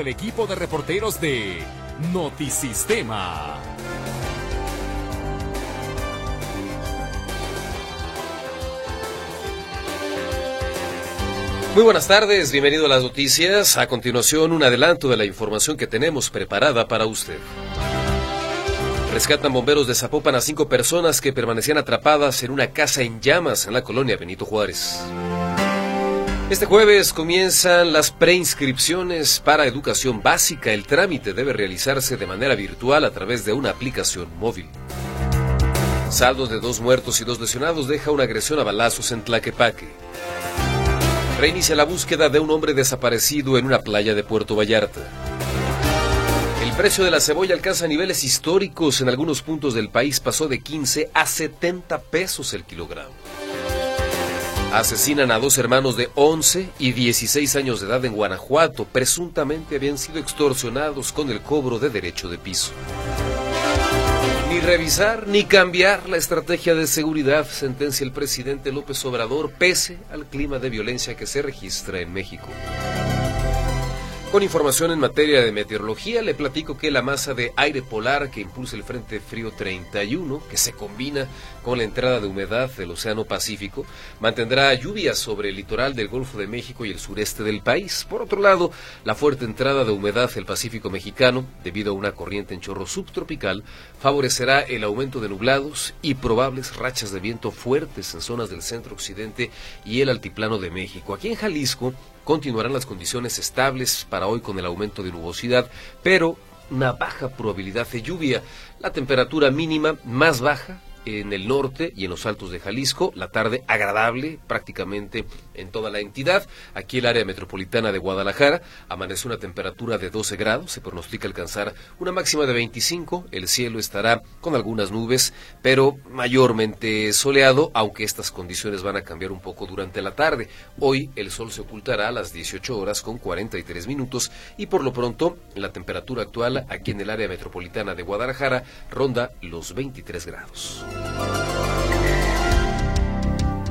el equipo de reporteros de Notisistema. Muy buenas tardes, bienvenido a las noticias. A continuación, un adelanto de la información que tenemos preparada para usted. Rescatan bomberos de Zapopan a cinco personas que permanecían atrapadas en una casa en llamas en la colonia Benito Juárez. Este jueves comienzan las preinscripciones para educación básica. El trámite debe realizarse de manera virtual a través de una aplicación móvil. Saldos de dos muertos y dos lesionados deja una agresión a balazos en Tlaquepaque. Reinicia la búsqueda de un hombre desaparecido en una playa de Puerto Vallarta. El precio de la cebolla alcanza niveles históricos en algunos puntos del país, pasó de 15 a 70 pesos el kilogramo. Asesinan a dos hermanos de 11 y 16 años de edad en Guanajuato. Presuntamente habían sido extorsionados con el cobro de derecho de piso. Ni revisar ni cambiar la estrategia de seguridad, sentencia el presidente López Obrador, pese al clima de violencia que se registra en México. Con información en materia de meteorología, le platico que la masa de aire polar que impulsa el Frente Frío 31, que se combina con la entrada de humedad del Océano Pacífico, mantendrá lluvias sobre el litoral del Golfo de México y el sureste del país. Por otro lado, la fuerte entrada de humedad del Pacífico mexicano, debido a una corriente en chorro subtropical, favorecerá el aumento de nublados y probables rachas de viento fuertes en zonas del centro occidente y el altiplano de México. Aquí en Jalisco, Continuarán las condiciones estables para hoy con el aumento de nubosidad, pero una baja probabilidad de lluvia. La temperatura mínima más baja en el norte y en los altos de Jalisco, la tarde agradable prácticamente en toda la entidad. Aquí el área metropolitana de Guadalajara amanece una temperatura de 12 grados, se pronostica alcanzar una máxima de 25, el cielo estará con algunas nubes, pero mayormente soleado, aunque estas condiciones van a cambiar un poco durante la tarde. Hoy el sol se ocultará a las 18 horas con 43 minutos y por lo pronto la temperatura actual aquí en el área metropolitana de Guadalajara ronda los 23 grados.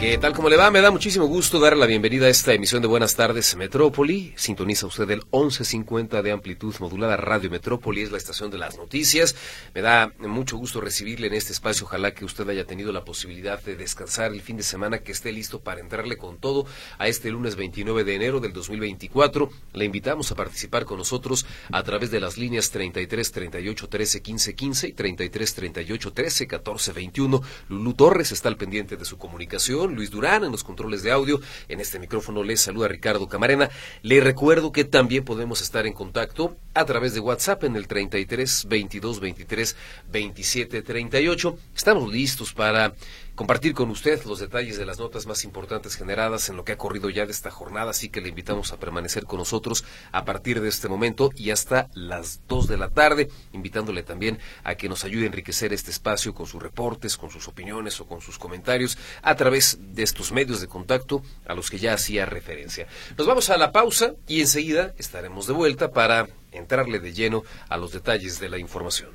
¿Qué tal como le va? Me da muchísimo gusto dar la bienvenida a esta emisión de Buenas tardes Metrópoli. Sintoniza usted el 1150 de amplitud modulada Radio Metrópoli, es la estación de las noticias. Me da mucho gusto recibirle en este espacio. Ojalá que usted haya tenido la posibilidad de descansar el fin de semana, que esté listo para entrarle con todo a este lunes 29 de enero del 2024. Le invitamos a participar con nosotros a través de las líneas 33 38 13 15 15 y 33 38 13 14 21. Lulú Torres está al pendiente de su comunicación. Luis Durán en los controles de audio. En este micrófono les saluda Ricardo Camarena. Le recuerdo que también podemos estar en contacto a través de WhatsApp en el 33 22 23 27 38. Estamos listos para compartir con usted los detalles de las notas más importantes generadas en lo que ha corrido ya de esta jornada, así que le invitamos a permanecer con nosotros a partir de este momento y hasta las 2 de la tarde, invitándole también a que nos ayude a enriquecer este espacio con sus reportes, con sus opiniones o con sus comentarios a través de estos medios de contacto a los que ya hacía referencia. Nos vamos a la pausa y enseguida estaremos de vuelta para entrarle de lleno a los detalles de la información.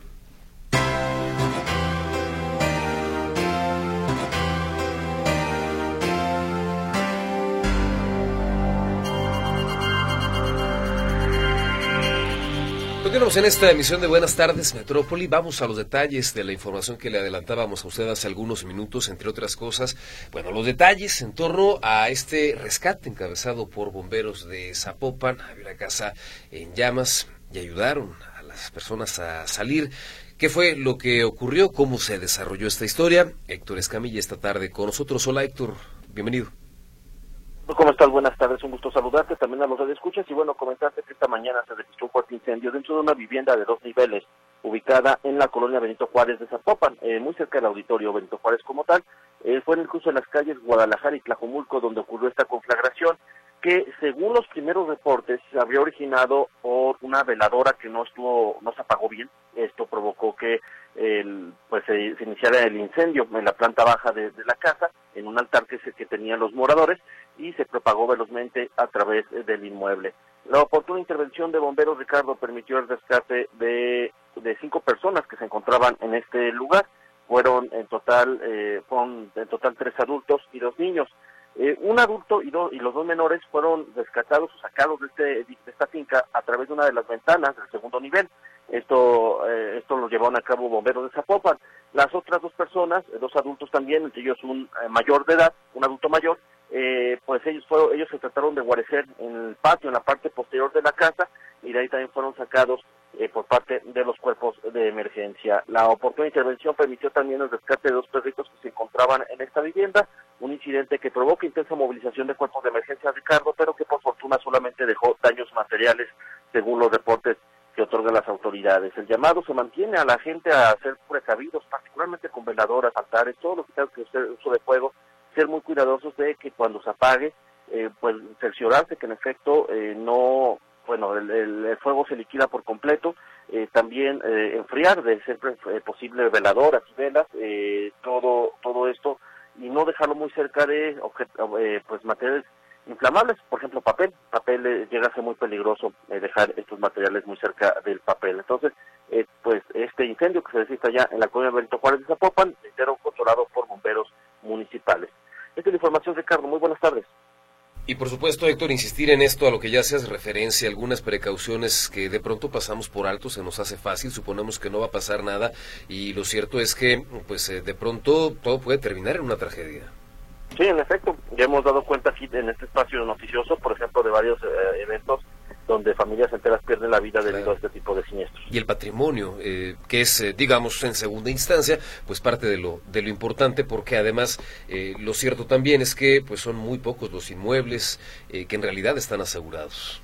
Continuamos en esta emisión de Buenas tardes Metrópoli. Vamos a los detalles de la información que le adelantábamos a usted hace algunos minutos, entre otras cosas. Bueno, los detalles en torno a este rescate encabezado por bomberos de Zapopan. Había una casa en llamas y ayudaron a las personas a salir. ¿Qué fue lo que ocurrió? ¿Cómo se desarrolló esta historia? Héctor Escamilla esta tarde con nosotros. Hola Héctor, bienvenido. ¿Cómo estás? Buenas tardes, un gusto saludarte, también a los de escuchas y bueno, comentarte que esta mañana se registró un fuerte incendio dentro de una vivienda de dos niveles ubicada en la colonia Benito Juárez de Zapopan, eh, muy cerca del auditorio Benito Juárez como tal. Eh, fue en el curso de las calles Guadalajara y Tlajomulco donde ocurrió esta conflagración que según los primeros reportes se habría originado por una veladora que no estuvo, no se apagó bien. Esto provocó que el, pues se, iniciara el incendio en la planta baja de, la casa, en un altar que, se, que tenían los moradores y se propagó velozmente a través del inmueble. La oportuna intervención de bomberos Ricardo permitió el rescate de, de cinco personas que se encontraban en este lugar. Fueron en total, eh, fueron en total tres adultos y dos niños. Eh, un adulto y, y, los dos menores fueron rescatados o sacados de, este, de esta finca a través de una de las ventanas del segundo nivel. Esto, eh, esto lo llevaron a cabo bomberos de Zapopan. Las otras dos personas, eh, dos adultos también, entre ellos un mayor de edad, un adulto mayor, pues ellos fueron, ellos se trataron de guarecer en el patio, en la parte posterior de la casa, y de ahí también fueron sacados por parte de los cuerpos de emergencia. La oportuna intervención permitió también el rescate de dos perritos que se encontraban en esta vivienda, un incidente que provoca intensa movilización de cuerpos de emergencia, Ricardo, pero que por fortuna solamente dejó daños materiales, según los reportes que otorgan las autoridades. El llamado se mantiene a la gente a ser precavidos, particularmente con veladoras, altares, todo lo que tenga que uso de fuego, ser muy cuidadosos de que cuando se apague, eh, pues cerciorarse que en efecto eh, no, bueno, el, fuego se liquida por completo, eh, también enfriar de ser posible veladoras y velas, todo, todo esto y no dejarlo muy cerca de eh, pues materiales inflamables, por ejemplo papel, papel eh, llega a ser muy peligroso eh, dejar estos materiales muy cerca del papel. Entonces, pues este incendio que se necesita ya en la colonia Benito Juárez de Zapopan, entero controlado por bomberos municipales. Esta es la información, Ricardo. Muy buenas tardes. Y por supuesto, Héctor, insistir en esto a lo que ya haces referencia, algunas precauciones que de pronto pasamos por alto, se nos hace fácil, suponemos que no va a pasar nada y lo cierto es que pues eh, de pronto todo puede terminar en una tragedia. Sí, en efecto, ya hemos dado cuenta aquí en este espacio noticioso, por ejemplo, de varios eh, eventos donde familias enteras pierden la vida debido a este tipo de siniestros. Y el patrimonio, eh, que es, eh, digamos, en segunda instancia, pues parte de lo, de lo importante, porque además eh, lo cierto también es que pues son muy pocos los inmuebles que en realidad están asegurados.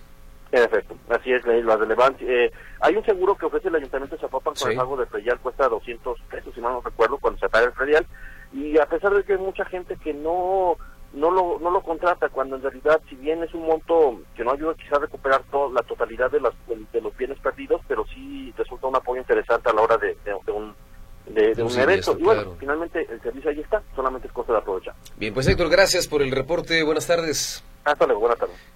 En efecto, así es, la relevante. hay un seguro que ofrece el Ayuntamiento de Zapopan con el pago de predial, cuesta 200 pesos, si mal no recuerdo, cuando se paga el predial, y a pesar de que hay mucha gente que no no lo, no lo contrata cuando en realidad si bien es un monto que no ayuda quizás a recuperar toda la totalidad de, las, de, los bienes perdidos, pero sí resulta un apoyo interesante a la hora de, un de, un evento. y bueno, finalmente el servicio ahí está, solamente es cosa de aprovechar. Bien, pues Héctor, gracias por el reporte. Buenas tardes.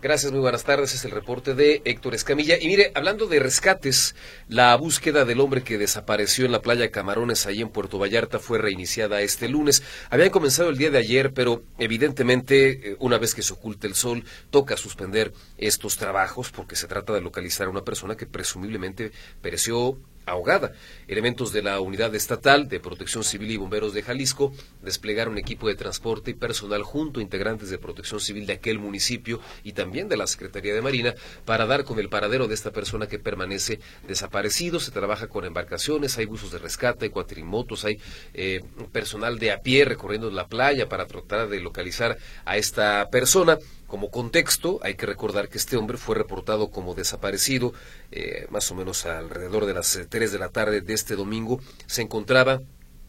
Gracias, muy buenas tardes. Es el reporte de Héctor Escamilla. Y mire, hablando de rescates, la búsqueda del hombre que desapareció en la playa Camarones, ahí en Puerto Vallarta, fue reiniciada este lunes. Habían comenzado el día de ayer, pero evidentemente, eh, una vez que se oculte el sol, toca suspender estos trabajos porque se trata de localizar a una persona que presumiblemente pereció ahogada. Elementos de la Unidad Estatal de Protección Civil y Bomberos de Jalisco desplegaron equipo de transporte y personal junto a integrantes de Protección Civil de aquel municipio y también de la Secretaría de Marina para dar con el paradero de esta persona que permanece desaparecido. Se trabaja con embarcaciones, hay buzos de rescate, hay cuatrimotos, hay eh, personal de a pie recorriendo la playa para tratar de localizar a esta persona. Como contexto, hay que recordar que este hombre fue reportado como desaparecido eh, más o menos alrededor de las 3 eh, de la tarde de este domingo. Se encontraba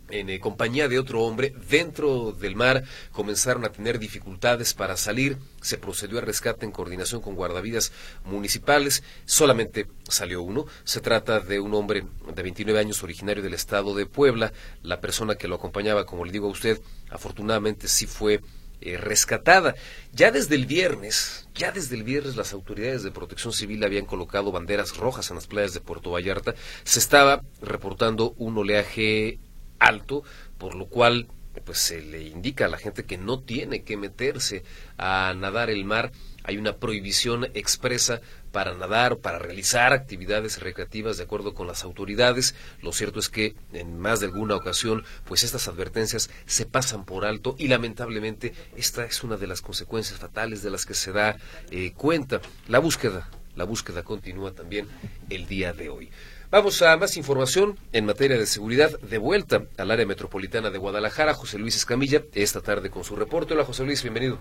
en eh, compañía de otro hombre dentro del mar. Comenzaron a tener dificultades para salir. Se procedió a rescate en coordinación con guardavidas municipales. Solamente salió uno. Se trata de un hombre de 29 años originario del estado de Puebla. La persona que lo acompañaba como le digo a usted afortunadamente sí fue eh, rescatada. Ya desde el viernes, ya desde el viernes las autoridades de protección civil habían colocado banderas rojas en las playas de Puerto Vallarta. Se estaba reportando un oleaje alto, por lo cual pues se le indica a la gente que no tiene que meterse a nadar el mar. Hay una prohibición expresa para nadar o para realizar actividades recreativas de acuerdo con las autoridades. Lo cierto es que en más de alguna ocasión, pues estas advertencias se pasan por alto y lamentablemente esta es una de las consecuencias fatales de las que se da eh, cuenta. La búsqueda, la búsqueda continúa también el día de hoy. Vamos a más información en materia de seguridad. De vuelta al área metropolitana de Guadalajara, José Luis Escamilla, esta tarde con su reporte. Hola José Luis, bienvenido.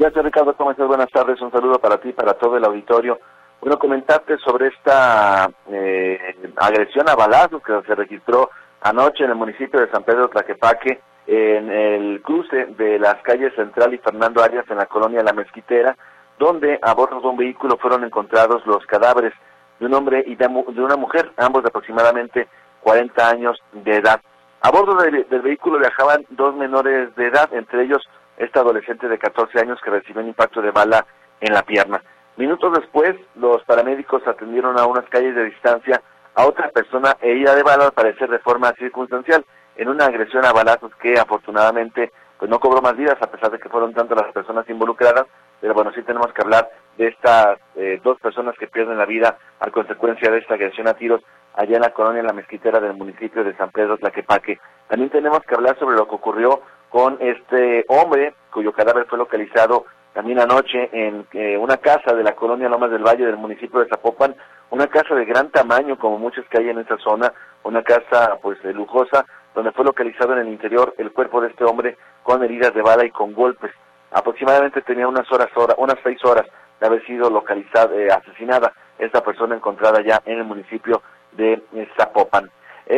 Gracias Ricardo, ¿cómo estás? Buenas tardes, un saludo para ti, para todo el auditorio. Bueno, comentarte sobre esta eh, agresión a balazos que se registró anoche en el municipio de San Pedro Tlaquepaque, en el cruce de las calles Central y Fernando Arias en la colonia La Mezquitera, donde a bordo de un vehículo fueron encontrados los cadáveres de un hombre y de, una mujer, ambos de aproximadamente 40 años de edad. A bordo del, vehículo viajaban dos menores de edad, entre ellos esta adolescente de 14 años que recibió un impacto de bala en la pierna. Minutos después, los paramédicos atendieron a unas calles de distancia a otra persona herida de bala, al parecer de forma circunstancial, en una agresión a balazos que afortunadamente pues no cobró más vidas a pesar de que fueron tantas las personas involucradas, pero bueno, sí tenemos que hablar de estas eh, dos personas que pierden la vida a consecuencia de esta agresión a tiros allá en la colonia La Mezquitera del municipio de San Pedro Tlaquepaque. También tenemos que hablar sobre lo que ocurrió con este hombre cuyo cadáver fue localizado también anoche en eh, una casa de la colonia Lomas del Valle del municipio de Zapopan, una casa de gran tamaño como muchas que hay en esa zona, una casa pues lujosa donde fue localizado en el interior el cuerpo de este hombre con heridas de bala y con golpes. Aproximadamente tenía unas horas, unas seis horas de haber sido localizada, eh, asesinada esta persona encontrada ya en el municipio de eh, Zapopan.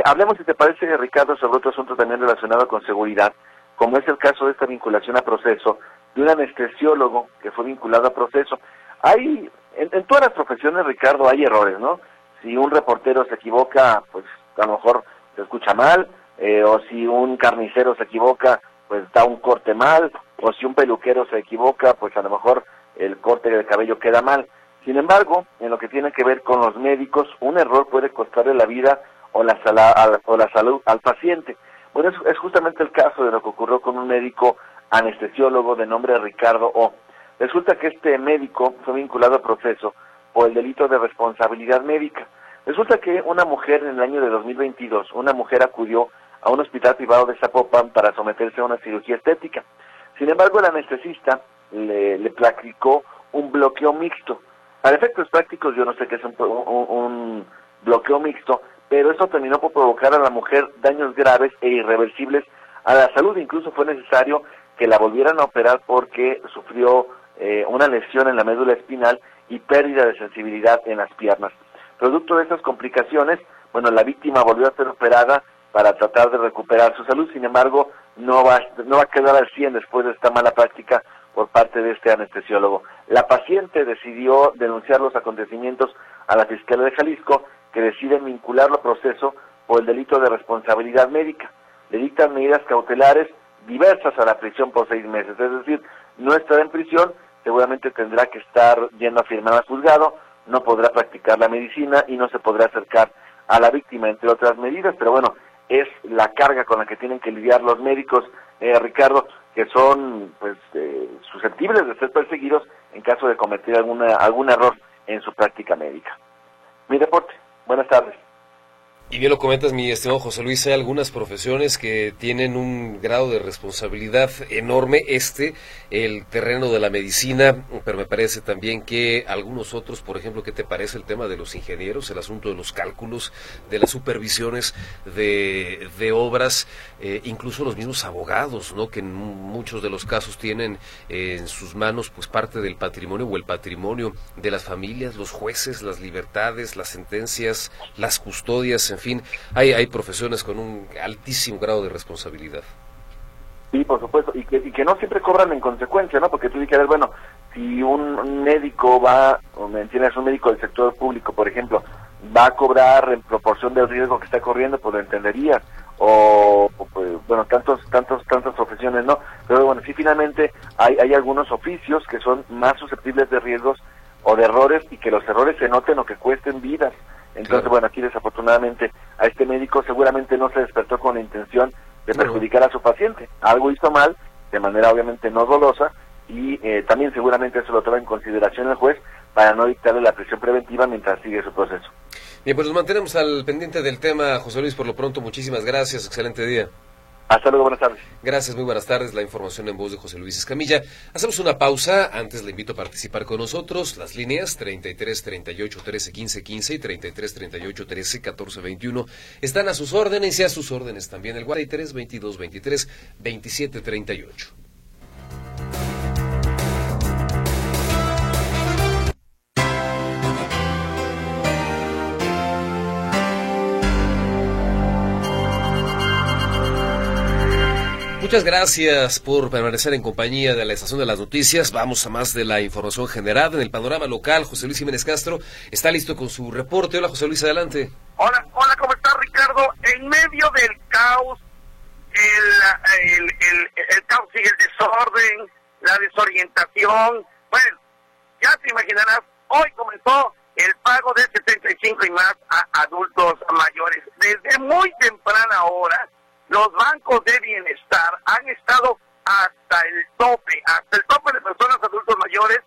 hablemos, si te parece, Ricardo, sobre otro asunto también relacionado con seguridad como es el caso de esta vinculación a proceso, de un anestesiólogo que fue vinculado a proceso. Hay, en, todas las profesiones, Ricardo, hay errores, ¿no? Si un reportero se equivoca, pues a lo mejor se escucha mal, eh, o si un carnicero se equivoca, pues da un corte mal, o si un peluquero se equivoca, pues a lo mejor el corte del cabello queda mal. Sin embargo, en lo que tiene que ver con los médicos, un error puede costarle la vida o la, o la salud al paciente. Bueno, es, justamente el caso de lo que ocurrió con un médico anestesiólogo de nombre Ricardo O. Resulta que este médico fue vinculado a proceso por el delito de responsabilidad médica. Resulta que una mujer en el año de 2022, una mujer acudió a un hospital privado de Zapopan para someterse a una cirugía estética. Sin embargo, el anestesista le, practicó un bloqueo mixto. Para efectos prácticos, yo no sé qué es un bloqueo mixto, pero eso terminó por provocar a la mujer daños graves e irreversibles a la salud. Incluso fue necesario que la volvieran a operar porque sufrió eh, una lesión en la médula espinal y pérdida de sensibilidad en las piernas. Producto de estas complicaciones, bueno, la víctima volvió a ser operada para tratar de recuperar su salud, sin embargo, no va, no va a quedar al 100 después de esta mala práctica por parte de este anestesiólogo. La paciente decidió denunciar los acontecimientos a la Fiscalía de Jalisco que deciden vincularlo a proceso por el delito de responsabilidad médica. Le dictan medidas cautelares diversas a la prisión por seis meses, es decir, no estará en prisión, seguramente tendrá que estar yendo a firmar al juzgado, no podrá practicar la medicina y no se podrá acercar a la víctima, entre otras medidas, pero bueno, es la carga con la que tienen que lidiar los médicos, eh, Ricardo, que son pues eh, susceptibles de ser perseguidos en caso de cometer alguna algún error en su práctica médica. Mi reporte. Buenas tardes. Y bien lo comentas, mi estimado José Luis, hay algunas profesiones que tienen un grado de responsabilidad enorme. Este, el terreno de la medicina, pero me parece también que algunos otros, por ejemplo, ¿qué te parece el tema de los ingenieros, el asunto de los cálculos, de las supervisiones de, de obras, eh, incluso los mismos abogados, ¿no? que en muchos de los casos tienen en sus manos pues parte del patrimonio o el patrimonio de las familias, los jueces, las libertades, las sentencias, las custodias, en fin, hay, hay profesiones con un altísimo grado de responsabilidad. Sí, por supuesto, y que, y que no siempre cobran en consecuencia, ¿no? Porque tú dices, bueno, si un médico va, o me entiendes, un médico del sector público, por ejemplo, va a cobrar en proporción del riesgo que está corriendo, pues lo entendería, o, pues, bueno, tantos, tantos, tantas profesiones, ¿no? Pero bueno, sí, finalmente hay, hay algunos oficios que son más susceptibles de riesgos o de errores y que los errores se noten o que cuesten vidas. Entonces, bueno, aquí desafortunadamente a este médico seguramente no se despertó con la intención de perjudicar a su paciente. Algo hizo mal, de manera obviamente no dolosa, y eh, también seguramente eso lo toma en consideración el juez para no dictarle la prisión preventiva mientras sigue su proceso. Bien, pues nos mantenemos al pendiente del tema, José Luis, por lo pronto, muchísimas gracias, excelente día. Hasta buenas tardes. Gracias, muy buenas tardes. La información en voz de José Luis Escamilla. Hacemos una pausa. Antes le invito a participar con nosotros. Las líneas 33 38 13 15 15 y 33 38 13 14 21 están a sus órdenes y a sus órdenes también el 43 22 23 27 38. Muchas gracias por permanecer en compañía de la Estación de las Noticias. Vamos a más de la información general en el panorama local. José Luis Jiménez Castro está listo con su reporte. Hola José Luis, adelante. Hola, hola, ¿cómo está Ricardo? En medio del caos, el, el, el, caos y el desorden, la desorientación. Bueno, ya te imaginarás, hoy comenzó el pago de 75 y más a adultos mayores. Desde muy temprana hora los bancos de bienestar han estado hasta el tope, hasta el tope de personas adultos mayores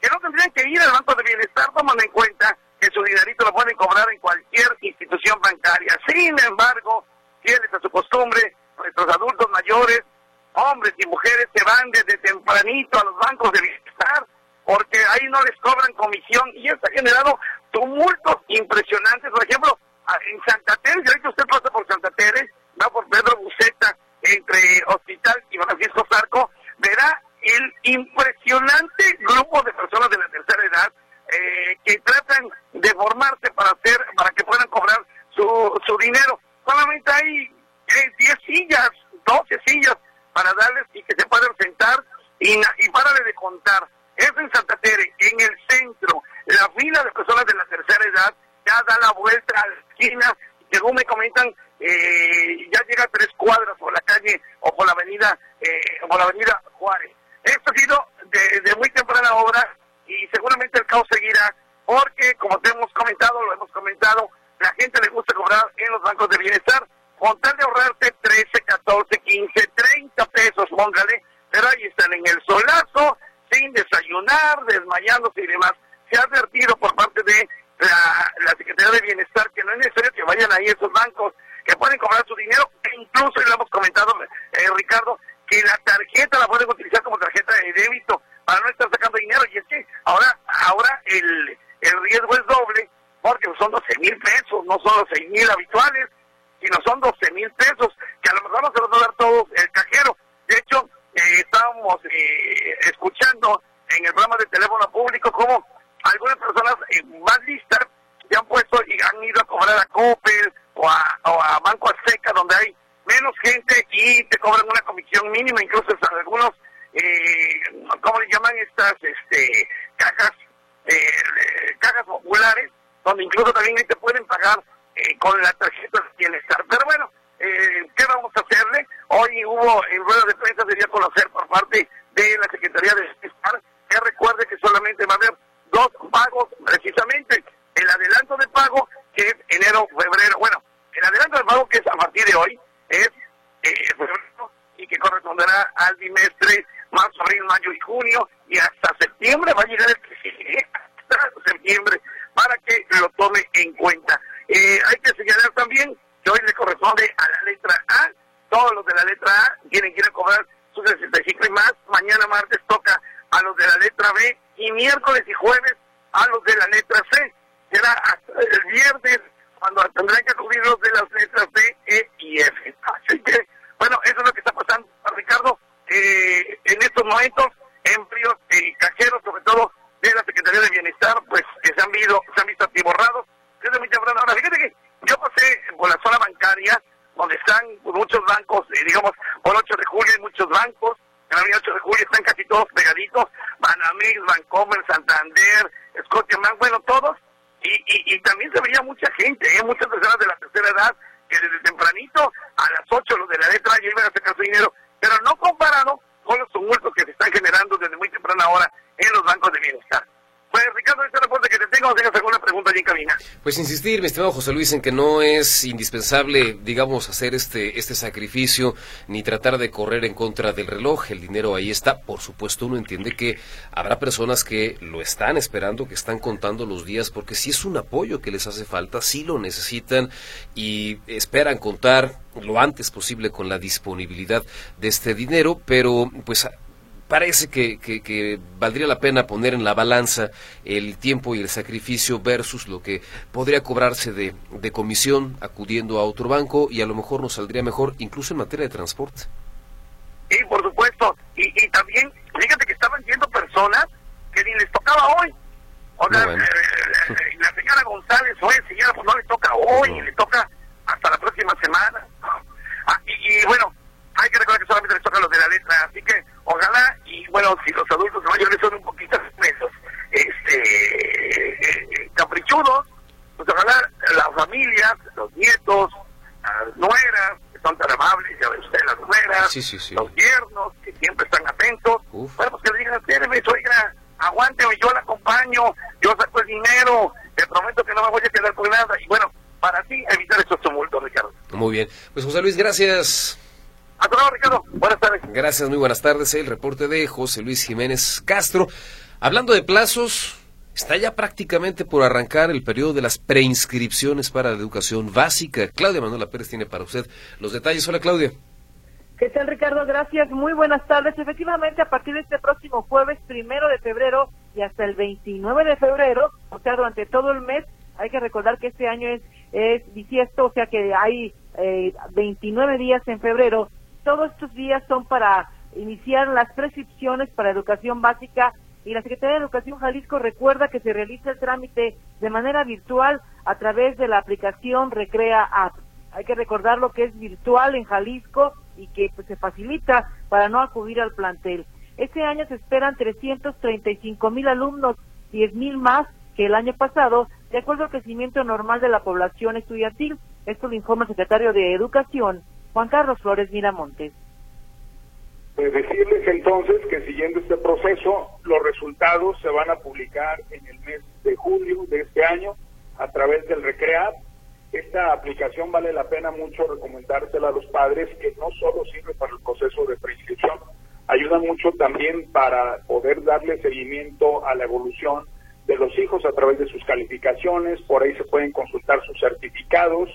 que no tendrían que ir al Banco de Bienestar tomando en cuenta que su dinerito lo pueden cobrar en cualquier institución bancaria. Sin embargo, fieles a su costumbre, nuestros adultos mayores, hombres y mujeres, se van desde tempranito a los bancos de bienestar porque ahí no les cobran comisión y esto ha generado tumultos impresionantes. Por ejemplo, en Santa Teresa, ahorita usted pasa por Santa Teresa, va por Pedro Buceta, entre Hospital y Francisco Zarco, verá el impresionante grupo de personas de la tercera edad eh, que tratan de formarse para hacer, para que puedan cobrar su, su dinero. Solamente hay 10 eh, sillas, 12 sillas para darles y que se puedan sentar y, y párale de contar. Es en Santa Tere, en el centro, la fila de personas de la tercera edad ya da la vuelta a la esquina, según me comentan, eh, ya llega tres cuadras por la calle o por la avenida, eh, por la avenida Juárez. Esto ha sido de, muy temprana hora y seguramente el caos seguirá porque, como te hemos comentado, lo hemos comentado, la gente le gusta cobrar en los bancos de bienestar con tal de ahorrarte 13, 14, 15, 30 pesos, póngale, pero ahí están en el solazo, sin desayunar, desmayándose y demás. Se ha advertido por parte de la Secretaría de Bienestar que no es necesario que vayan ahí esos bancos, que pueden cobrar su dinero, e incluso, y lo hemos comentado, eh, Ricardo, que la tarjeta la pueden utilizar como tarjeta de débito para no estar sacando dinero. Y es que ahora, ahora el, el riesgo es doble, porque son 12 mil pesos, no son los 6 mil habituales, sino son 12 mil pesos, que a lo mejor no se los a dar todos el cajero. De hecho, eh, estábamos eh, escuchando en el programa de teléfono público cómo algunas personas eh, más listas se han puesto y han ido a cobrar a Coppel o a, o a Banco Azteca, donde hay menos gente y te cobran una comisión mínima, incluso algunos, eh, ¿cómo le llaman estas este, cajas, eh, cajas populares? Donde incluso también te pueden pagar eh, con la tarjeta de bienestar. Pero bueno, eh, ¿qué vamos a hacerle? Hoy hubo en rueda de prensa, debería conocer por parte de la Secretaría de Bienestar, que recuerde que solamente va a haber dos pagos precisamente. El adelanto de pago, que es enero, febrero, bueno, el adelanto de pago que es a partir de hoy, es eh, y que corresponderá al bimestre marzo, abril, mayo y junio, y hasta septiembre va a llegar el hasta septiembre para que lo tome en cuenta. Eh, hay que señalar también que hoy le corresponde a la letra A, todos los de la letra A tienen que ir a cobrar sus 65 y más, mañana martes toca a los de la letra B y miércoles y jueves a los de la letra C. Será hasta el viernes cuando tendrán que de las letras D, E y F. Así que, bueno, eso es lo que está pasando, Ricardo, eh, en estos momentos, empleos eh, cajeros, sobre todo de la Secretaría de Bienestar, pues que se han visto, se han visto atiborrados desde muy temprano. Ahora, fíjate que yo pasé por la zona bancaria, donde están muchos bancos, eh, digamos, por 8 de julio hay muchos bancos, en la 8 de julio están casi todos pegaditos, Banamex, Bancomer, Santander, Scotiabank, bueno, todos, y, y, también se veía mucha gente, ¿eh? muchas personas de la tercera edad, que desde tempranito, a las 8 los de la letra ya iban a sacar su dinero, pero no comparado con los tumultos que se están generando desde muy temprana hora en los bancos de bienestar. Pues Ricardo, este reporte que te tengo, ¿tengas alguna pregunta allí en? Pues insistir, mi estimado José Luis, en que no es indispensable, digamos, hacer este, este sacrificio ni tratar de correr en contra del reloj. El dinero ahí está. Por supuesto, uno entiende que habrá personas que lo están esperando, que están contando los días, porque si es un apoyo que les hace falta, si lo necesitan y esperan contar lo antes posible con la disponibilidad de este dinero, pero pues parece que, que, valdría la pena poner en la balanza el tiempo y el sacrificio versus lo que podría cobrarse de, de comisión acudiendo a otro banco y a lo mejor nos saldría mejor incluso en materia de transporte. Sí, por supuesto. Y, y también, fíjate que estaban viendo personas que ni les tocaba hoy. O sea, eh, eh, la señora González, oye, señora, pues no le toca hoy, le toca hasta la próxima semana. Ah, y, y bueno, hay que recordar que solamente les toca los de la letra, así que ojalá, y bueno, si los adultos mayores son un poquito menos este, caprichudos, pues ojalá las familias, los nietos, las nueras, que son tan amables, ya ven ustedes las nueras, los yernos, que siempre están atentos, bueno, pues que le digan, espéreme, oiga, aguánteme, yo la acompaño, yo saco el dinero, te prometo que no me voy a quedar con nada, y bueno, para así evitar estos tumultos, Ricardo. Muy bien, pues José Luis, gracias. Hasta luego, Ricardo. Buenas tardes. Gracias, muy buenas tardes. El reporte de José Luis Jiménez Castro. Hablando de plazos, está ya prácticamente por arrancar el periodo de las preinscripciones para la educación básica. Claudia Manuela Pérez tiene para usted los detalles. Hola, Claudia. ¿Qué tal, Ricardo? Gracias. Muy buenas tardes. Efectivamente, a partir de este próximo jueves, primero de febrero y hasta el 29 de febrero, o sea, durante todo el mes, hay que recordar que este año es, es bisiesto, o sea que hay eh, 29 días en febrero. Todos estos días son para iniciar las prescripciones para educación básica y la Secretaría de Educación Jalisco recuerda que se realiza el trámite de manera virtual a través de la aplicación Recrea App. Hay que recordar lo que es virtual en Jalisco y que pues, se facilita para no acudir al plantel. Este año se esperan 335 mil alumnos, 10 mil más que el año pasado, de acuerdo al crecimiento normal de la población estudiantil. Esto lo informa el secretario de Educación, Juan Carlos Flores Miramontes. Pues decirles entonces que siguiendo este proceso, los resultados se van a publicar en el mes de julio de este año a través del Recreat. Esta aplicación vale la pena mucho recomendársela a los padres, que no solo sirve para el proceso de preinscripción, ayuda mucho también para poder darle seguimiento a la evolución de los hijos a través de sus calificaciones, por ahí se pueden consultar sus certificados.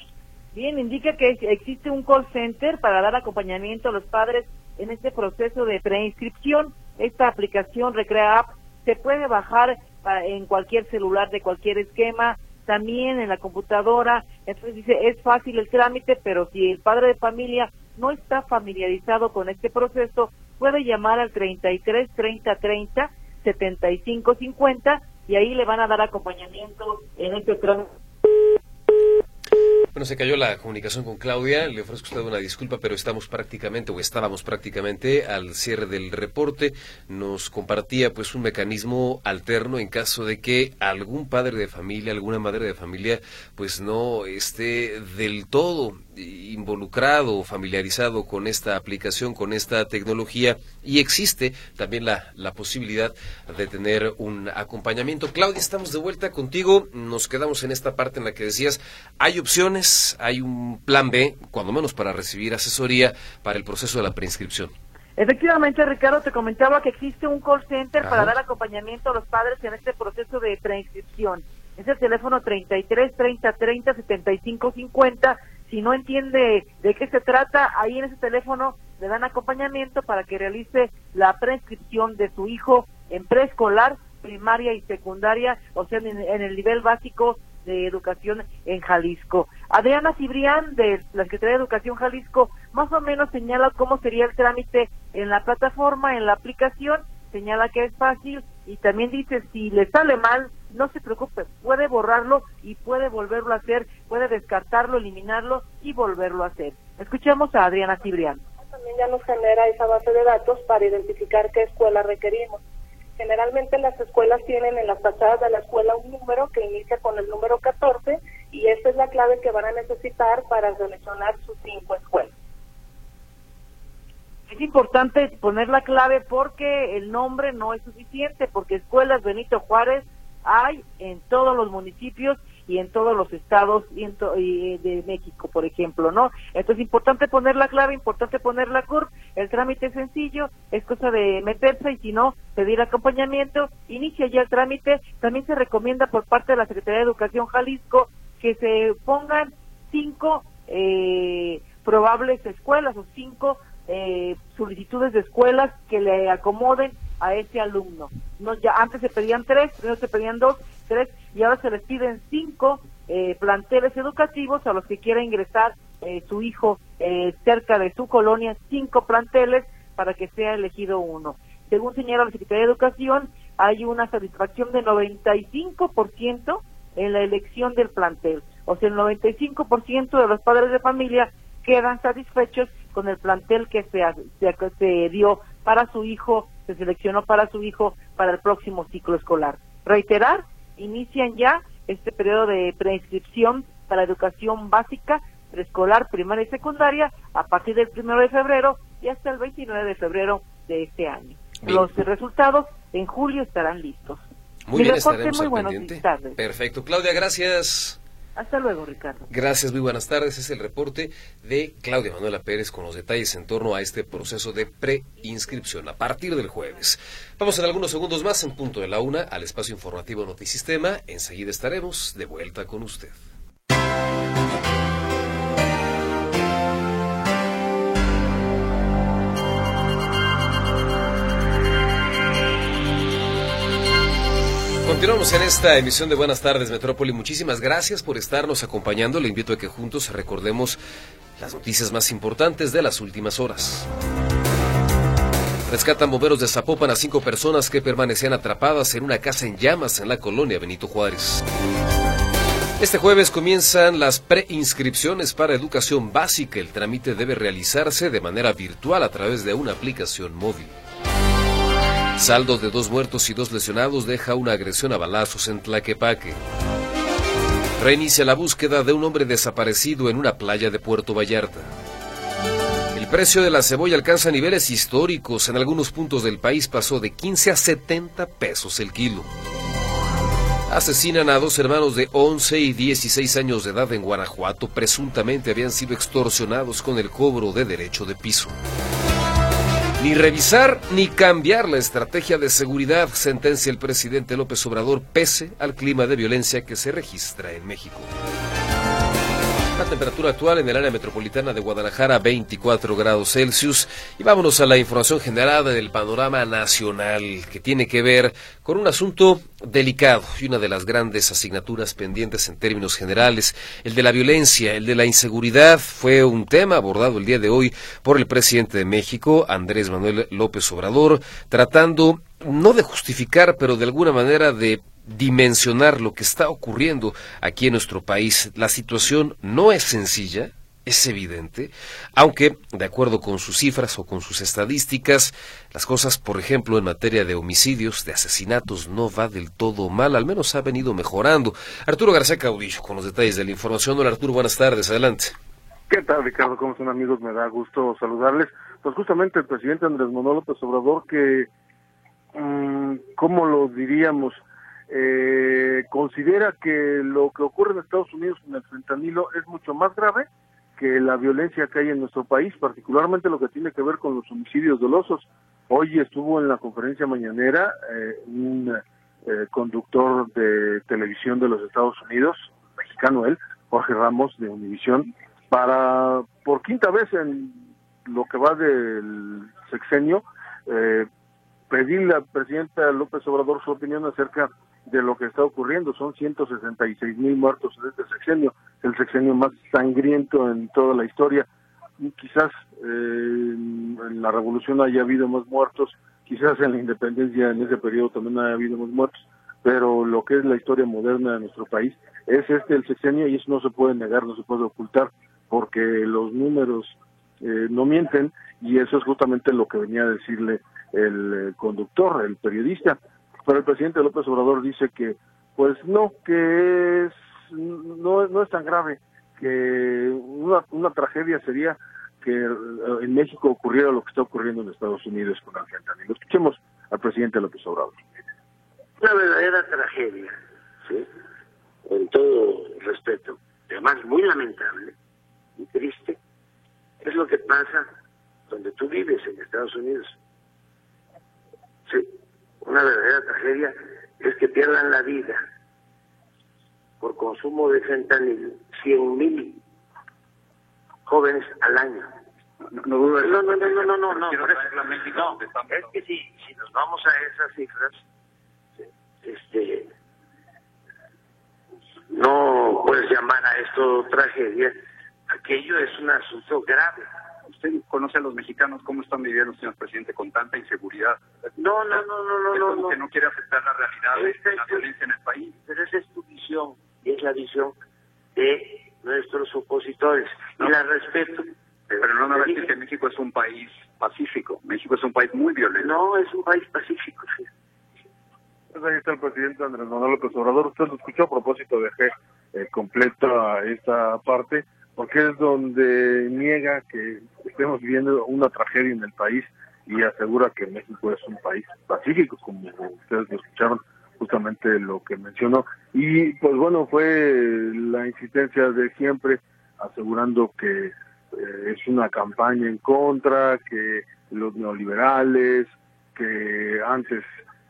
Bien, indica que existe un call center para dar acompañamiento a los padres en este proceso de preinscripción. Esta aplicación Recrea App se puede bajar en cualquier celular de cualquier esquema, también en la computadora. Entonces dice, es fácil el trámite, pero si el padre de familia no está familiarizado con este proceso, puede llamar al 33 30 30 75 50 y ahí le van a dar acompañamiento en este trámite. Bueno, se cayó la comunicación con Claudia. Le ofrezco usted una disculpa, pero estamos prácticamente, o estábamos prácticamente, al cierre del reporte. Nos compartía, pues, un mecanismo alterno en caso de que algún padre de familia, alguna madre de familia, pues, no esté del todo involucrado o familiarizado con esta aplicación, con esta tecnología y existe también la, la posibilidad de tener un acompañamiento. Claudia, estamos de vuelta contigo. Nos quedamos en esta parte en la que decías, hay opciones, hay un plan B, cuando menos para recibir asesoría para el proceso de la preinscripción. Efectivamente, Ricardo, te comentaba que existe un call center para dar acompañamiento a los padres en este proceso de preinscripción. Es el teléfono 33 30 30 75 50 si no entiende de qué se trata, ahí en ese teléfono le dan acompañamiento para que realice la prescripción de su hijo en preescolar, primaria y secundaria, o sea, en, el nivel básico de educación en Jalisco. Adriana Cibrián, de la Secretaría de Educación Jalisco, más o menos señala cómo sería el trámite en la plataforma, en la aplicación, señala que es fácil y también dice si le sale mal, no se preocupe, puede borrarlo y puede volverlo a hacer, puede descartarlo, eliminarlo y volverlo a hacer. Escuchemos a Adriana Cibrián. También ya nos genera esa base de datos para identificar qué escuela requerimos. Generalmente las escuelas tienen en las fachadas de la escuela un número que inicia con el número 14 y esta es la clave que van a necesitar para seleccionar sus cinco escuelas. Es importante poner la clave porque el nombre no es suficiente, porque escuelas Benito Juárez hay en todos los municipios y en todos los estados y de México, por ejemplo, ¿no? Entonces, importante poner la clave, importante poner la CURP, el trámite es sencillo, es cosa de meterse y si no, pedir acompañamiento, inicia ya el trámite, también se recomienda por parte de la Secretaría de Educación Jalisco que se pongan cinco eh, probables escuelas o cinco eh, solicitudes de escuelas que le acomoden a ese alumno. No, ya antes se pedían tres, primero se pedían dos, tres, y ahora se les piden cinco eh, planteles educativos a los que quiera ingresar eh, su hijo eh, cerca de su colonia, cinco planteles para que sea elegido uno. Según señala la Secretaría de Educación, hay una satisfacción de 95% en la elección del plantel. O sea, el 95% de los padres de familia quedan satisfechos con el plantel que se, se, se dio para su hijo se seleccionó para su hijo para el próximo ciclo escolar. Reiterar, inician ya este periodo de preinscripción para educación básica, preescolar, primaria y secundaria a partir del primero de febrero y hasta el 29 de febrero de este año. Los resultados en julio estarán listos. Muy bien, reporte, muy buenos Perfecto. Claudia, gracias. Hasta luego, Ricardo. Gracias, muy buenas tardes. Es el reporte de Claudia Manuela Pérez con los detalles en torno a este proceso de preinscripción a partir del jueves. Vamos en algunos segundos más en punto de la una al espacio informativo Notisistema. Enseguida estaremos de vuelta con usted. Continuamos en esta emisión de Buenas tardes Metrópoli. Muchísimas gracias por estarnos acompañando. Le invito a que juntos recordemos las noticias más importantes de las últimas horas. Rescatan bomberos de Zapopan a cinco personas que permanecían atrapadas en una casa en llamas en la colonia Benito Juárez. Este jueves comienzan las preinscripciones para educación básica. El trámite debe realizarse de manera virtual a través de una aplicación móvil. Saldo de dos muertos y dos lesionados deja una agresión a balazos en Tlaquepaque. Reinicia la búsqueda de un hombre desaparecido en una playa de Puerto Vallarta. El precio de la cebolla alcanza niveles históricos. En algunos puntos del país pasó de 15 a 70 pesos el kilo. Asesinan a dos hermanos de 11 y 16 años de edad en Guanajuato. Presuntamente habían sido extorsionados con el cobro de derecho de piso. Ni revisar ni cambiar la estrategia de seguridad, sentencia el presidente López Obrador, pese al clima de violencia que se registra en México. La temperatura actual en el área metropolitana de Guadalajara 24 grados Celsius. Y vámonos a la información generada del panorama nacional que tiene que ver con un asunto delicado y una de las grandes asignaturas pendientes en términos generales, el de la violencia, el de la inseguridad, fue un tema abordado el día de hoy por el presidente de México, Andrés Manuel López Obrador, tratando no de justificar, pero de alguna manera de dimensionar lo que está ocurriendo aquí en nuestro país. La situación no es sencilla, es evidente, aunque, de acuerdo con sus cifras o con sus estadísticas, las cosas, por ejemplo, en materia de homicidios, de asesinatos, no va del todo mal, al menos ha venido mejorando. Arturo García Caudillo, con los detalles de la información. Hola Arturo, buenas tardes, adelante. ¿Qué tal, Ricardo? ¿Cómo son amigos? Me da gusto saludarles. Pues justamente el presidente Andrés Manuel López Obrador, que, mmm, ¿cómo lo diríamos? Eh, considera que lo que ocurre en Estados Unidos con el fentanilo es mucho más grave que la violencia que hay en nuestro país, particularmente lo que tiene que ver con los homicidios dolosos. Hoy estuvo en la conferencia mañanera eh, un eh, conductor de televisión de los Estados Unidos, mexicano él, Jorge Ramos de Univisión, para por quinta vez en lo que va del sexenio eh, pedirle al presidente López Obrador su opinión acerca de lo que está ocurriendo. Son 166 mil muertos en este sexenio, el sexenio más sangriento en toda la historia. Quizás eh, en la revolución haya habido más muertos, quizás en la independencia en ese periodo también haya habido más muertos, pero lo que es la historia moderna de nuestro país es este el sexenio y eso no se puede negar, no se puede ocultar, porque los números eh, no mienten y eso es justamente lo que venía a decirle el eh, conductor, el periodista pero el presidente López Obrador dice que pues no, que es no, no es tan grave, que una, una tragedia sería que eh, en México ocurriera lo que está ocurriendo en Estados Unidos con el fentanilo. Escuchemos al presidente López Obrador. Una verdadera tragedia, ¿sí? con todo respeto, además muy lamentable y triste, es lo que pasa donde tú vives en Estados Unidos una verdadera tragedia es que pierdan la vida por consumo de fentanil 100.000 jóvenes al año. No, no, no, no, no, no, no, no, es que si, si nos vamos a esas cifras, este, no puedes llamar a esto tragedia, aquello es un asunto grave usted conoce a los mexicanos cómo están viviendo, señor presidente, con tanta inseguridad. No, no, no, no, no, no. que no quiere afectar la realidad de la violencia en el país. Pero esa es tu visión, y es la visión de nuestros opositores. Y la respeto. Pero no me va a decir que México es un país pacífico. México es un país muy violento. No, es un país pacífico, sí. Pues ahí está el presidente Andrés Manuel López Obrador. Usted lo escuchó a propósito, dejé eh, completa esta parte porque es donde niega que estemos viviendo una tragedia en el país y asegura que México es un país pacífico, como ustedes lo escucharon justamente lo que mencionó. Y pues bueno, fue la insistencia de siempre asegurando que eh, es una campaña en contra, que los neoliberales, que antes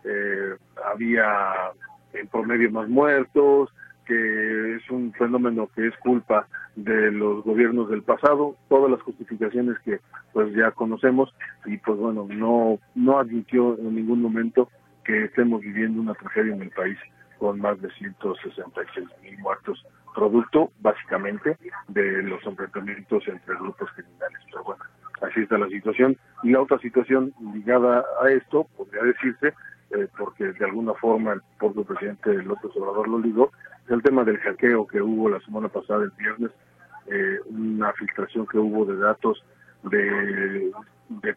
eh, había en promedio más muertos, que es un fenómeno que es culpa de los gobiernos del pasado, todas las justificaciones que pues ya conocemos y pues bueno, no no admitió en ningún momento que estemos viviendo una tragedia en el país con más de 166 mil muertos, producto básicamente de los enfrentamientos entre grupos criminales. Pero bueno, así está la situación. Y la otra situación ligada a esto, podría decirse, eh, porque de alguna forma el propio presidente López Obrador lo ligó, el tema del hackeo que hubo la semana pasada, el viernes, eh, una filtración que hubo de datos de,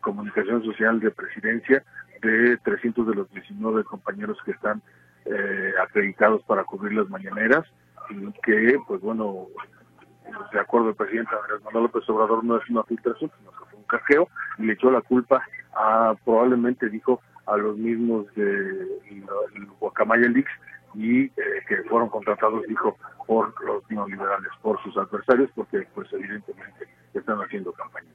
comunicación social de presidencia de 300 de los 19 compañeros que están eh, acreditados para cubrir las mañaneras y que, pues bueno, de acuerdo al presidente Andrés Manuel López Obrador, no es una filtración, sino que fue un cargeo y le echó la culpa a, probablemente dijo, a los mismos de Guacamaya Leaks y eh, que fueron contratados, dijo, por los neoliberales, por sus adversarios, porque pues evidentemente están haciendo campañas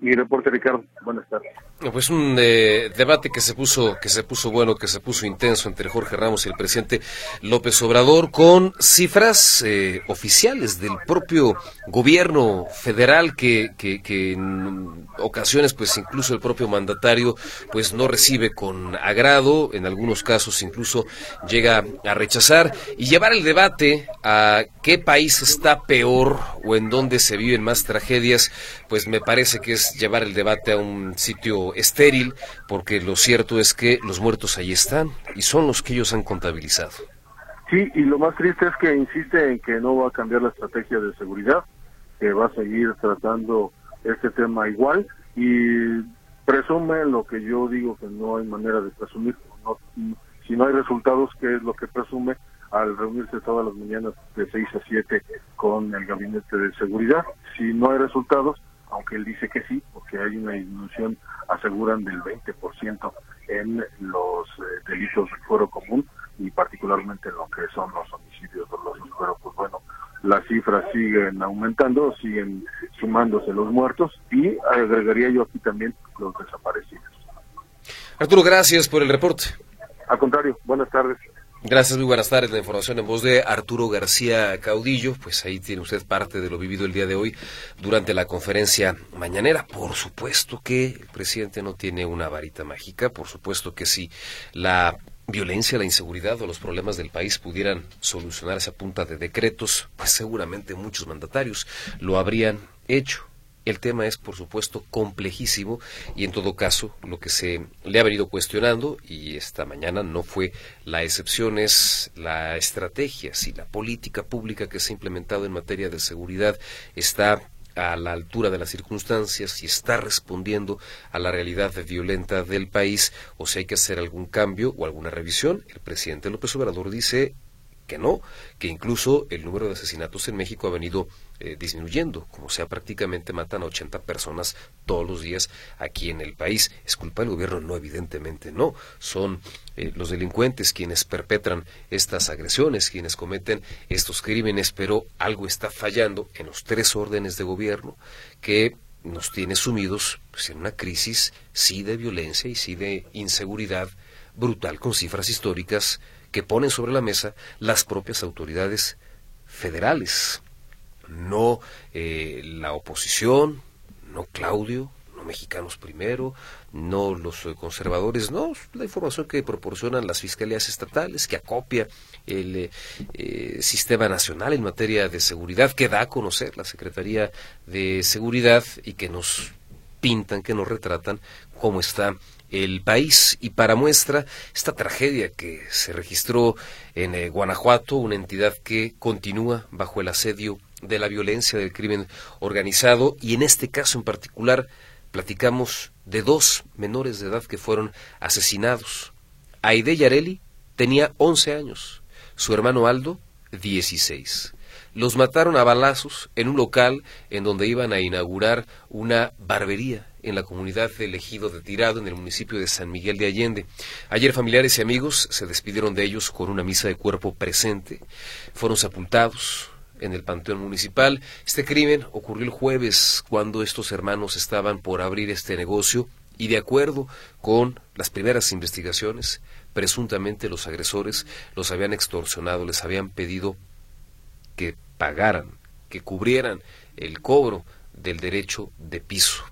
mi reporte Ricardo, buenas tardes. Pues un eh, debate que se puso que se puso bueno, que se puso intenso entre Jorge Ramos y el presidente López Obrador con cifras eh, oficiales del propio gobierno federal que, que, que, en ocasiones pues incluso el propio mandatario pues no recibe con agrado, en algunos casos incluso llega a rechazar. Y llevar el debate a qué país está peor o en dónde se viven más tragedias, pues me parece que es llevar el debate a un sitio estéril, porque lo cierto es que los muertos ahí están y son los que ellos han contabilizado. Sí, y lo más triste es que insiste en que no va a cambiar la estrategia de seguridad, que va a seguir tratando este tema igual y presume lo que yo digo que no hay manera de presumir. si no hay resultados, ¿qué es lo que presume? al reunirse todas las mañanas de 6 a 7 con el gabinete de seguridad. Si no hay resultados, aunque él dice que sí, porque hay una disminución, aseguran del 20% en los eh, delitos de fuero común y particularmente en lo que son los homicidios dolosos. Pero pues bueno, las cifras siguen aumentando, siguen sumándose los muertos y agregaría yo aquí también los desaparecidos. Arturo, gracias por el reporte. Al contrario, buenas tardes. Gracias, muy buenas tardes. La información en voz de Arturo García Caudillo. Pues ahí tiene usted parte de lo vivido el día de hoy durante la conferencia mañanera. Por supuesto que el presidente no tiene una varita mágica. Por supuesto que si la violencia, la inseguridad o los problemas del país pudieran solucionarse a punta de decretos, pues seguramente muchos mandatarios lo habrían hecho. El tema es, por supuesto, complejísimo y en todo caso lo que se le ha venido cuestionando y esta mañana no fue la excepción, es la estrategia, si la política pública que se ha implementado en materia de seguridad está a la altura de las circunstancias, si está respondiendo a la realidad violenta del país o si hay que hacer algún cambio o alguna revisión. El presidente López Obrador dice que no, que incluso el número de asesinatos en México ha venido eh, disminuyendo, como sea prácticamente matan a 80 personas todos los días aquí en el país. ¿Es culpa del gobierno? No, evidentemente no. Son eh, los delincuentes quienes perpetran estas agresiones, quienes cometen estos crímenes, pero algo está fallando en los tres órdenes de gobierno que nos tiene sumidos pues, en una crisis sí de violencia y sí de inseguridad brutal con cifras históricas que ponen sobre la mesa las propias autoridades federales, no eh, la oposición, no Claudio, no Mexicanos Primero, no los conservadores, no la información que proporcionan las fiscalías estatales, que acopia el eh, sistema nacional en materia de seguridad, que da a conocer la Secretaría de Seguridad y que nos pintan, que nos retratan cómo está el país. Y para muestra, esta tragedia que se registró en eh, Guanajuato, una entidad que continúa bajo el asedio de la violencia del crimen organizado y en este caso en particular platicamos de dos menores de edad que fueron asesinados. Aide Yareli tenía 11 años, su hermano Aldo 16. Los mataron a balazos en un local en donde iban a inaugurar una barbería en la comunidad de Ejido de Tirado, en el municipio de San Miguel de Allende. Ayer familiares y amigos se despidieron de ellos con una misa de cuerpo presente. Fueron sepultados en el Panteón Municipal. Este crimen ocurrió el jueves cuando estos hermanos estaban por abrir este negocio y de acuerdo con las primeras investigaciones, presuntamente los agresores los habían extorsionado, les habían pedido que pagaran, que cubrieran el cobro del derecho de piso.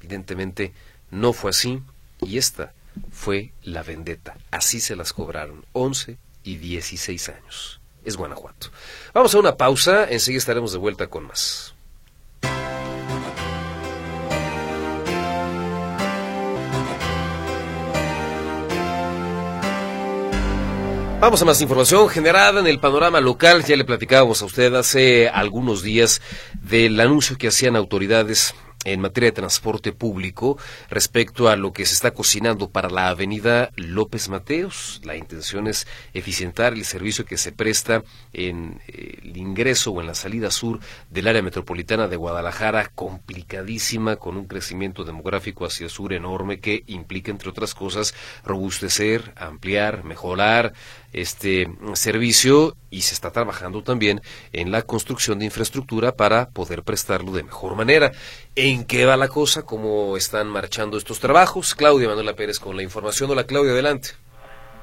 Evidentemente no fue así y esta fue la vendetta. Así se las cobraron, 11 y 16 años. Es Guanajuato. Vamos a una pausa, enseguida estaremos de vuelta con más. Vamos a más información generada en el panorama local. Ya le platicábamos a usted hace algunos días del anuncio que hacían autoridades en materia de transporte público respecto a lo que se está cocinando para la avenida López Mateos. La intención es eficientar el servicio que se presta en eh, el ingreso o en la salida sur del área metropolitana de Guadalajara, complicadísima, con un crecimiento demográfico hacia el sur enorme que implica, entre otras cosas, robustecer, ampliar, mejorar este servicio y se está trabajando también en la construcción de infraestructura para poder prestarlo de mejor manera. ¿En qué va la cosa? ¿Cómo están marchando estos trabajos? Claudia Manuela Pérez con la información. Hola Claudia, adelante.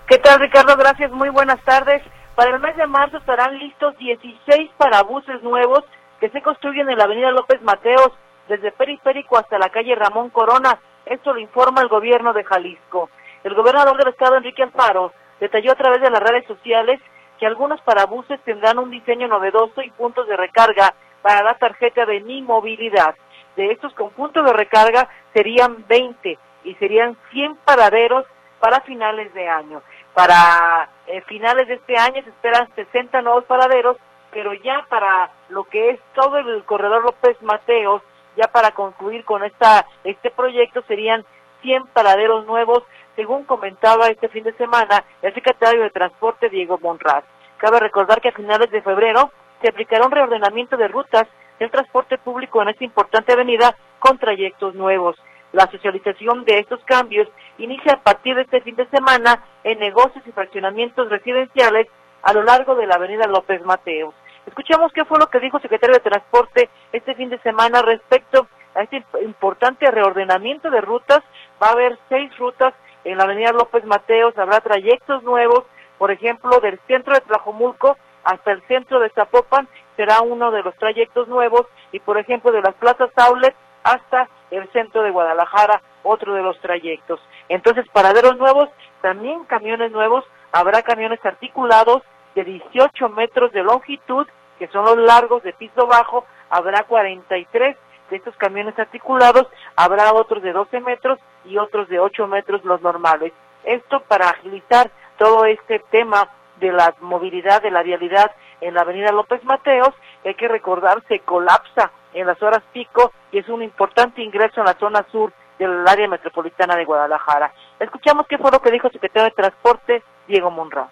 ¿Qué tal Ricardo? Gracias, muy buenas tardes. Para el mes de marzo estarán listos 16 parabuses nuevos que se construyen en la avenida López Mateos, desde Periférico hasta la calle Ramón Corona. Esto lo informa el gobierno de Jalisco. El gobernador del estado, Enrique Alfaro, detalló a través de las redes sociales que algunos parabuses tendrán un diseño novedoso y puntos de recarga para la tarjeta de mi movilidad. De estos con puntos de recarga serían 20 y serían 100 paraderos para finales de año. Para eh, finales de este año se esperan 60 nuevos paraderos, pero ya para lo que es todo el corredor López Mateos, ya para concluir con esta este proyecto serían 100 paraderos nuevos según comentaba este fin de semana el secretario de Transporte Diego Monraz. Cabe recordar que a finales de febrero se aplicará un reordenamiento de rutas del transporte público en esta importante avenida con trayectos nuevos. La socialización de estos cambios inicia a partir de este fin de semana en negocios y fraccionamientos residenciales a lo largo de la avenida López Mateos. Escuchamos qué fue lo que dijo el secretario de Transporte este fin de semana respecto a este importante reordenamiento de rutas. Va a haber seis rutas en la avenida López Mateos habrá trayectos nuevos, por ejemplo, del centro de Tlajomulco hasta el centro de Zapopan será uno de los trayectos nuevos y, por ejemplo, de las plazas Aulet hasta el centro de Guadalajara, otro de los trayectos. Entonces, paraderos nuevos, también camiones nuevos, habrá camiones articulados de 18 metros de longitud, que son los largos de piso bajo, habrá 43 de estos camiones articulados, habrá otros de 12 metros y otros de 8 metros los normales. Esto para agilizar todo este tema de la movilidad, de la vialidad en la avenida López Mateos, hay que recordar se colapsa en las horas pico y es un importante ingreso en la zona sur del área metropolitana de Guadalajara. Escuchamos qué fue lo que dijo el secretario de Transporte, Diego Monroy.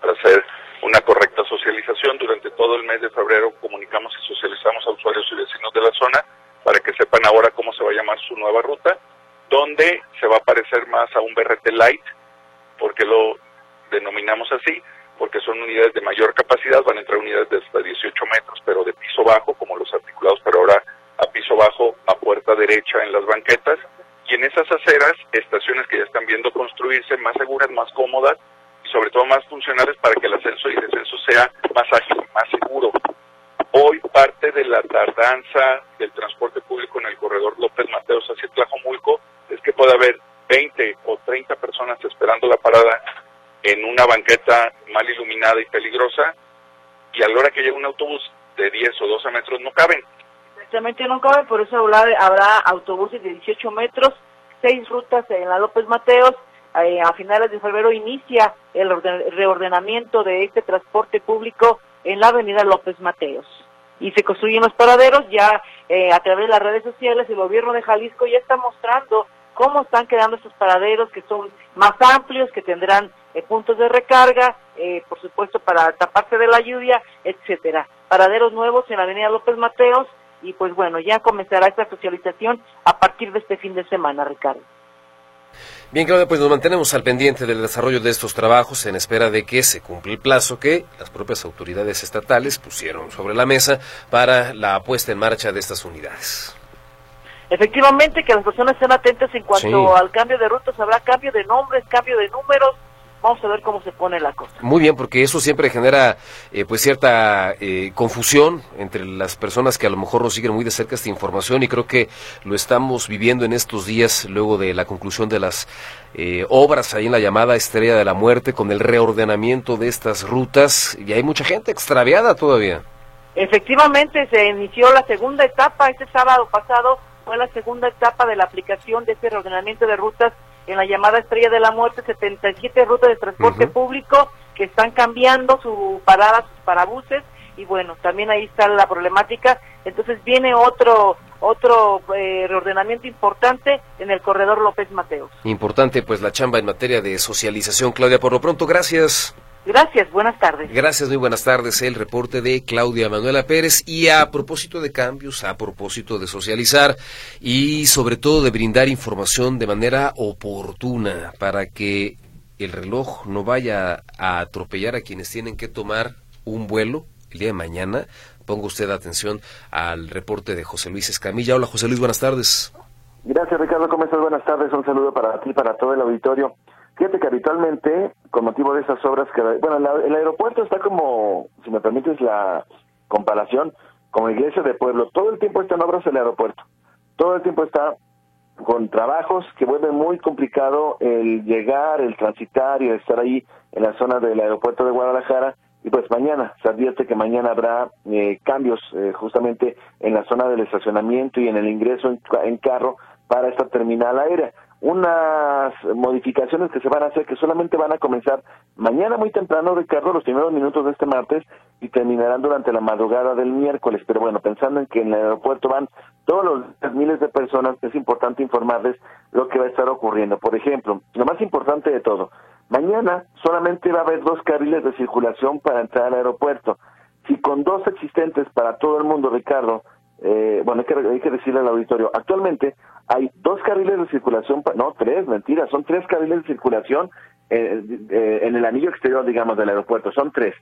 Para hacer una correcta socialización, durante todo el mes de febrero comunicamos y socializamos a usuarios y vecinos de la zona para que sepan ahora cómo se va a llamar su nueva ruta donde se va a parecer más a un BRT Light, porque lo denominamos así, porque son unidades de mayor capacidad, van a entrar unidades de hasta 18 metros, pero de piso bajo, como los articulados, pero ahora a piso bajo, a puerta derecha en las banquetas, y en esas aceras, estaciones que ya están viendo construirse, más seguras, más cómodas, y sobre todo más funcionales para que el ascenso y descenso sea más ágil, más seguro. Hoy parte de la tardanza del transporte público en el corredor López Mateos hacia Tlajomulco es que puede haber 20 o 30 personas esperando la parada en una banqueta mal iluminada y peligrosa y a la hora que llega un autobús de 10 o 12 metros no caben. Exactamente no caben, por eso habrá, autobuses de 18 metros, seis rutas en la López Mateos. Eh, a finales de febrero inicia el reordenamiento de este transporte público en la avenida López Mateos. Y se construyen los paraderos, ya eh, a través de las redes sociales el gobierno de Jalisco ya está mostrando cómo están quedando estos paraderos que son más amplios, que tendrán eh, puntos de recarga, eh, por supuesto para taparse de la lluvia, etcétera. Paraderos nuevos en la Avenida López Mateos y pues bueno, ya comenzará esta socialización a partir de este fin de semana, Ricardo. Bien, Claudia, pues nos mantenemos al pendiente del desarrollo de estos trabajos en espera de que se cumpla el plazo que las propias autoridades estatales pusieron sobre la mesa para la puesta en marcha de estas unidades. Efectivamente, que las personas estén atentas en cuanto al cambio de rutas, habrá cambio de nombres, cambio de números, vamos a ver cómo se pone la cosa. Muy bien, porque eso siempre genera eh, pues cierta eh, confusión entre las personas que a lo mejor no siguen muy de cerca esta información y creo que lo estamos viviendo en estos días luego de la conclusión de las eh, obras ahí en la llamada Estrella de la Muerte con el reordenamiento de estas rutas y hay mucha gente extraviada todavía. Efectivamente, se inició la segunda etapa este sábado pasado, fue la segunda etapa de la aplicación de este reordenamiento de rutas en la llamada Estrella de la Muerte, 77 rutas de transporte público que están cambiando su parada, sus parabuses, y bueno, también ahí está la problemática. Entonces viene otro otro eh, reordenamiento importante en el corredor López Mateos. Importante pues la chamba en materia de socialización, Claudia. Por lo pronto, gracias. Gracias, buenas tardes. Gracias, muy buenas tardes. El reporte de Claudia Manuela Pérez. Y a propósito de cambios, a propósito de socializar y sobre todo de brindar información de manera oportuna para que el reloj no vaya a atropellar a quienes tienen que tomar un vuelo el día de mañana. Ponga usted atención al reporte de José Luis Escamilla. Hola, José Luis, buenas tardes. Gracias, Ricardo. ¿Cómo estás? Buenas tardes. Un saludo para ti, para todo el auditorio. Fíjate que habitualmente, con motivo de esas obras, que bueno, el aeropuerto está como, si me permites la comparación, como iglesia de pueblo. Todo el tiempo está en obras el aeropuerto. Todo el tiempo está con trabajos que vuelven muy complicado el llegar, el transitar y el estar ahí en la zona del aeropuerto de Guadalajara. Y pues mañana, se advierte que mañana habrá eh, cambios eh, justamente en la zona del estacionamiento y en el ingreso en carro para esta terminal aérea unas modificaciones que se van a hacer que solamente van a comenzar mañana muy temprano, Ricardo, los primeros minutos de este martes y terminarán durante la madrugada del miércoles. Pero bueno, pensando en que en el aeropuerto van todos los miles de personas, es importante informarles lo que va a estar ocurriendo. Por ejemplo, lo más importante de todo, mañana solamente va a haber dos carriles de circulación para entrar al aeropuerto. Si con dos existentes para todo el mundo, Ricardo, eh, bueno, hay que, hay que decirle al auditorio, actualmente hay dos carriles de circulación, no, tres, mentira, son tres carriles de circulación eh, eh, en el anillo exterior, digamos, del aeropuerto, son tres.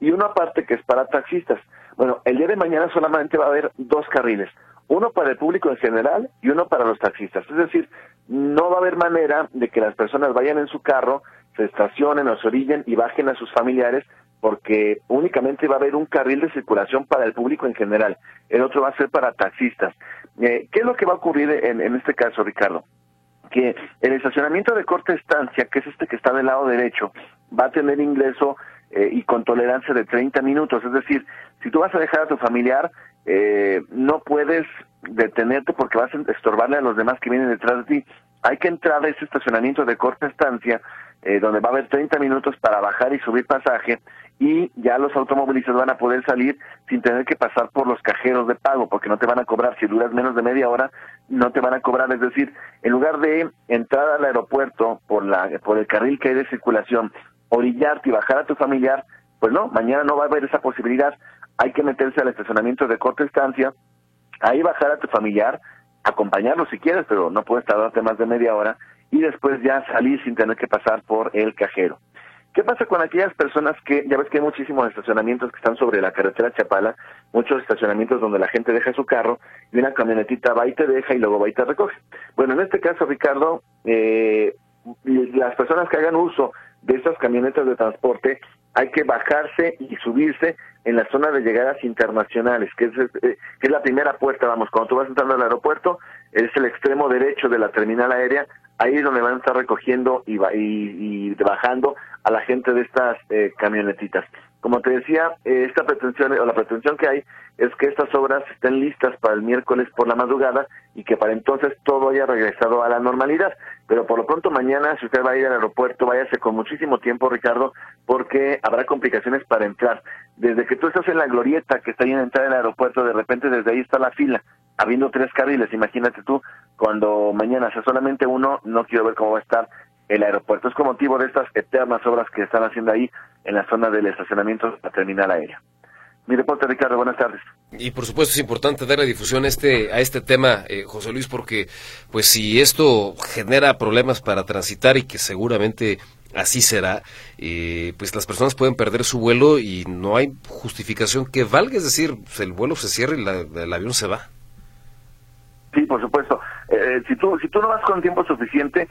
Y una parte que es para taxistas. Bueno, el día de mañana solamente va a haber dos carriles, uno para el público en general y uno para los taxistas. Es decir, no va a haber manera de que las personas vayan en su carro, se estacionen o se orillen y bajen a sus familiares porque únicamente va a haber un carril de circulación para el público en general, el otro va a ser para taxistas. Eh, ¿Qué es lo que va a ocurrir en, este caso, Ricardo? Que el estacionamiento de corta estancia, que es este que está del lado derecho, va a tener ingreso eh, y con tolerancia de 30 minutos, es decir, si tú vas a dejar a tu familiar, eh, no puedes detenerte porque vas a estorbarle a los demás que vienen detrás de ti. Hay que entrar a ese estacionamiento de corta estancia, donde va a haber 30 minutos para bajar y subir pasaje, y ya los automovilistas van a poder salir sin tener que pasar por los cajeros de pago, porque no te van a cobrar, si duras menos de media hora, no te van a cobrar, es decir, en lugar de entrar al aeropuerto por, la, por el carril que hay de circulación, orillarte y bajar a tu familiar, pues no, mañana no va a haber esa posibilidad, hay que meterse al estacionamiento de corta estancia, ahí bajar a tu familiar, acompañarlo si quieres, pero no puedes tardarte más de media hora, y después ya salir sin tener que pasar por el cajero. ¿Qué pasa con aquellas personas que, ya ves que hay muchísimos estacionamientos que están sobre la carretera Chapala, muchos estacionamientos donde la gente deja su carro y una camionetita va y te deja y luego va y te recoge? Bueno, en este caso, Ricardo, eh, las personas que hagan uso de estas camionetas de transporte hay que bajarse y subirse en la zona de llegadas internacionales, que es, eh, que es la primera puerta, vamos, cuando tú vas entrando al aeropuerto, es el extremo derecho de la terminal aérea, ahí es donde van a estar recogiendo y, y, bajando a la gente de estas eh, camionetitas. Como te decía, eh, esta pretensión o la pretensión que hay es que estas obras estén listas para el miércoles por la madrugada y que para entonces todo haya regresado a la normalidad. Pero por lo pronto mañana, si usted va a ir al aeropuerto, váyase con muchísimo tiempo, Ricardo, porque habrá complicaciones para entrar. Desde que tú estás en la glorieta que está ahí en la entrada del aeropuerto, de repente desde ahí está la fila, habiendo tres carriles, imagínate tú, cuando mañana sea solamente uno, no quiero ver cómo va a estar el aeropuerto. Es con motivo de estas eternas obras que están haciendo ahí en la zona del estacionamiento de la terminal aérea. Mi reporte, Ricardo, buenas tardes. Y por supuesto es importante dar la difusión a este, a este tema, eh, José Luis, porque pues si esto genera problemas para transitar y que seguramente así será, eh, pues las personas pueden perder su vuelo y no hay justificación que valga, es decir, pues, el vuelo se cierra y el avión se va. Sí, por supuesto. Eh, si tú si tú no vas con tiempo suficiente,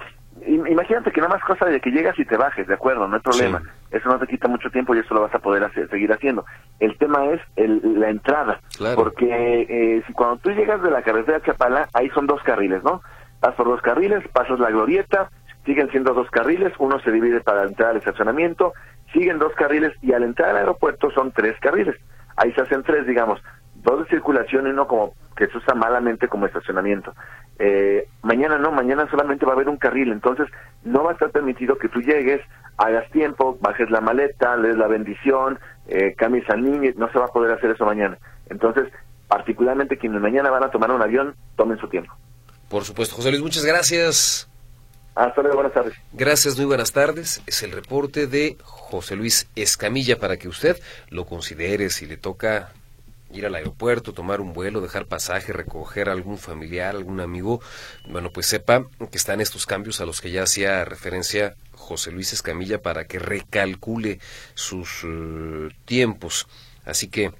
imagínate que nada más cosa de que llegas y te bajes, de acuerdo, no hay problema. Eso no te quita mucho tiempo y eso lo vas a poder hacer, seguir haciendo. El tema es el, la entrada, porque eh, si cuando tú llegas de la carretera Chapala, ahí son dos carriles, ¿no? Vas por dos carriles, pasas la glorieta, siguen siendo dos carriles, uno se divide para entrar al estacionamiento, siguen dos carriles y al entrar al aeropuerto son tres carriles. Ahí se hacen tres, digamos, dos de circulación y uno como que se usa malamente como estacionamiento. Eh, mañana no, mañana solamente va a haber un carril, entonces no va a estar permitido que tú llegues, hagas tiempo, bajes la maleta, lees la bendición, eh, cambies al niño, no se va a poder hacer eso mañana. Entonces, particularmente quienes mañana van a tomar un avión, tomen su tiempo. Por supuesto, José Luis, muchas gracias. Hasta luego, buenas tardes. Gracias, muy buenas tardes. Es el reporte de José Luis Escamilla para que usted lo considere si le toca ir al aeropuerto, tomar un vuelo, dejar pasaje, recoger a algún familiar, algún amigo, bueno, pues sepa que están estos cambios a los que ya hacía referencia José Luis Escamilla para que recalcule sus eh, tiempos. Así que,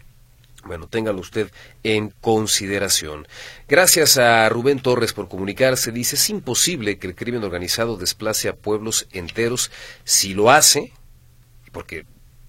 bueno, téngalo usted en consideración. Gracias a Rubén Torres por comunicarse. Dice, es imposible que el crimen organizado desplace a pueblos enteros. Si lo hace, porque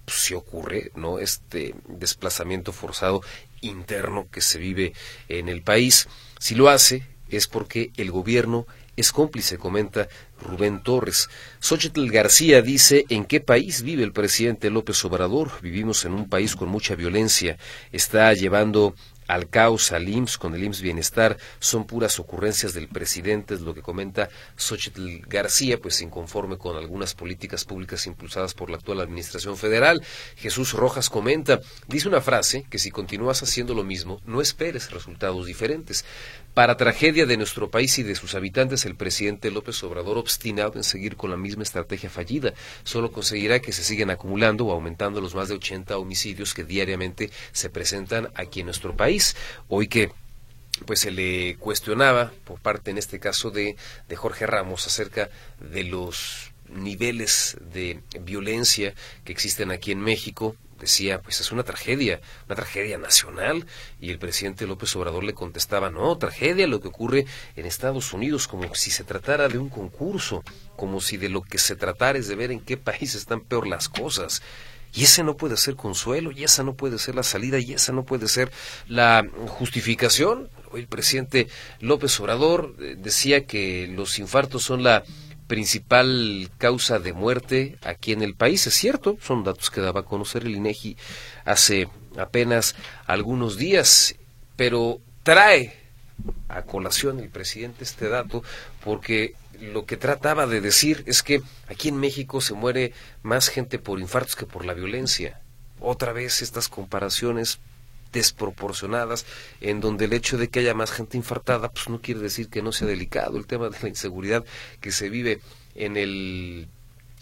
si ocurre, ¿no? Este desplazamiento forzado interno que se vive en el país. Si lo hace, es porque el gobierno es cómplice, comenta Rubén Torres. Xochitl García dice, ¿en qué país vive el presidente López Obrador? Vivimos en un país con mucha violencia. Está llevando al caos, al IMSS, con el IMSS Bienestar, son puras ocurrencias del presidente, es lo que comenta Xochitl García, pues inconforme con algunas políticas públicas impulsadas por la actual Administración Federal. Jesús Rojas comenta, dice una frase que si continúas haciendo lo mismo, no esperes resultados diferentes. Para tragedia de nuestro país y de sus habitantes, el presidente López Obrador, obstinado en seguir con la misma estrategia fallida, solo conseguirá que se sigan acumulando o aumentando los más de 80 homicidios que diariamente se presentan aquí en nuestro país. Hoy que pues se le cuestionaba por parte en este caso de, de Jorge Ramos acerca de los niveles de violencia que existen aquí en México, decía, pues es una tragedia, una tragedia nacional, y el presidente López Obrador le contestaba, no, tragedia lo que ocurre en Estados Unidos, como si se tratara de un concurso, como si de lo que se tratara es de ver en qué país están peor las cosas. Y ese no puede ser consuelo, y esa no puede ser la salida, y esa no puede ser la justificación. El presidente López Obrador eh, decía que los infartos son la principal causa de muerte aquí en el país. Es cierto, son datos que daba a conocer el INEGI hace apenas algunos días, pero trae a colación el presidente este dato porque lo que trataba de decir es que aquí en México se muere más gente por infartos que por la violencia. Otra vez estas comparaciones desproporcionadas, en donde el hecho de que haya más gente infartada, pues no quiere decir que no sea delicado el tema de la inseguridad que se vive en el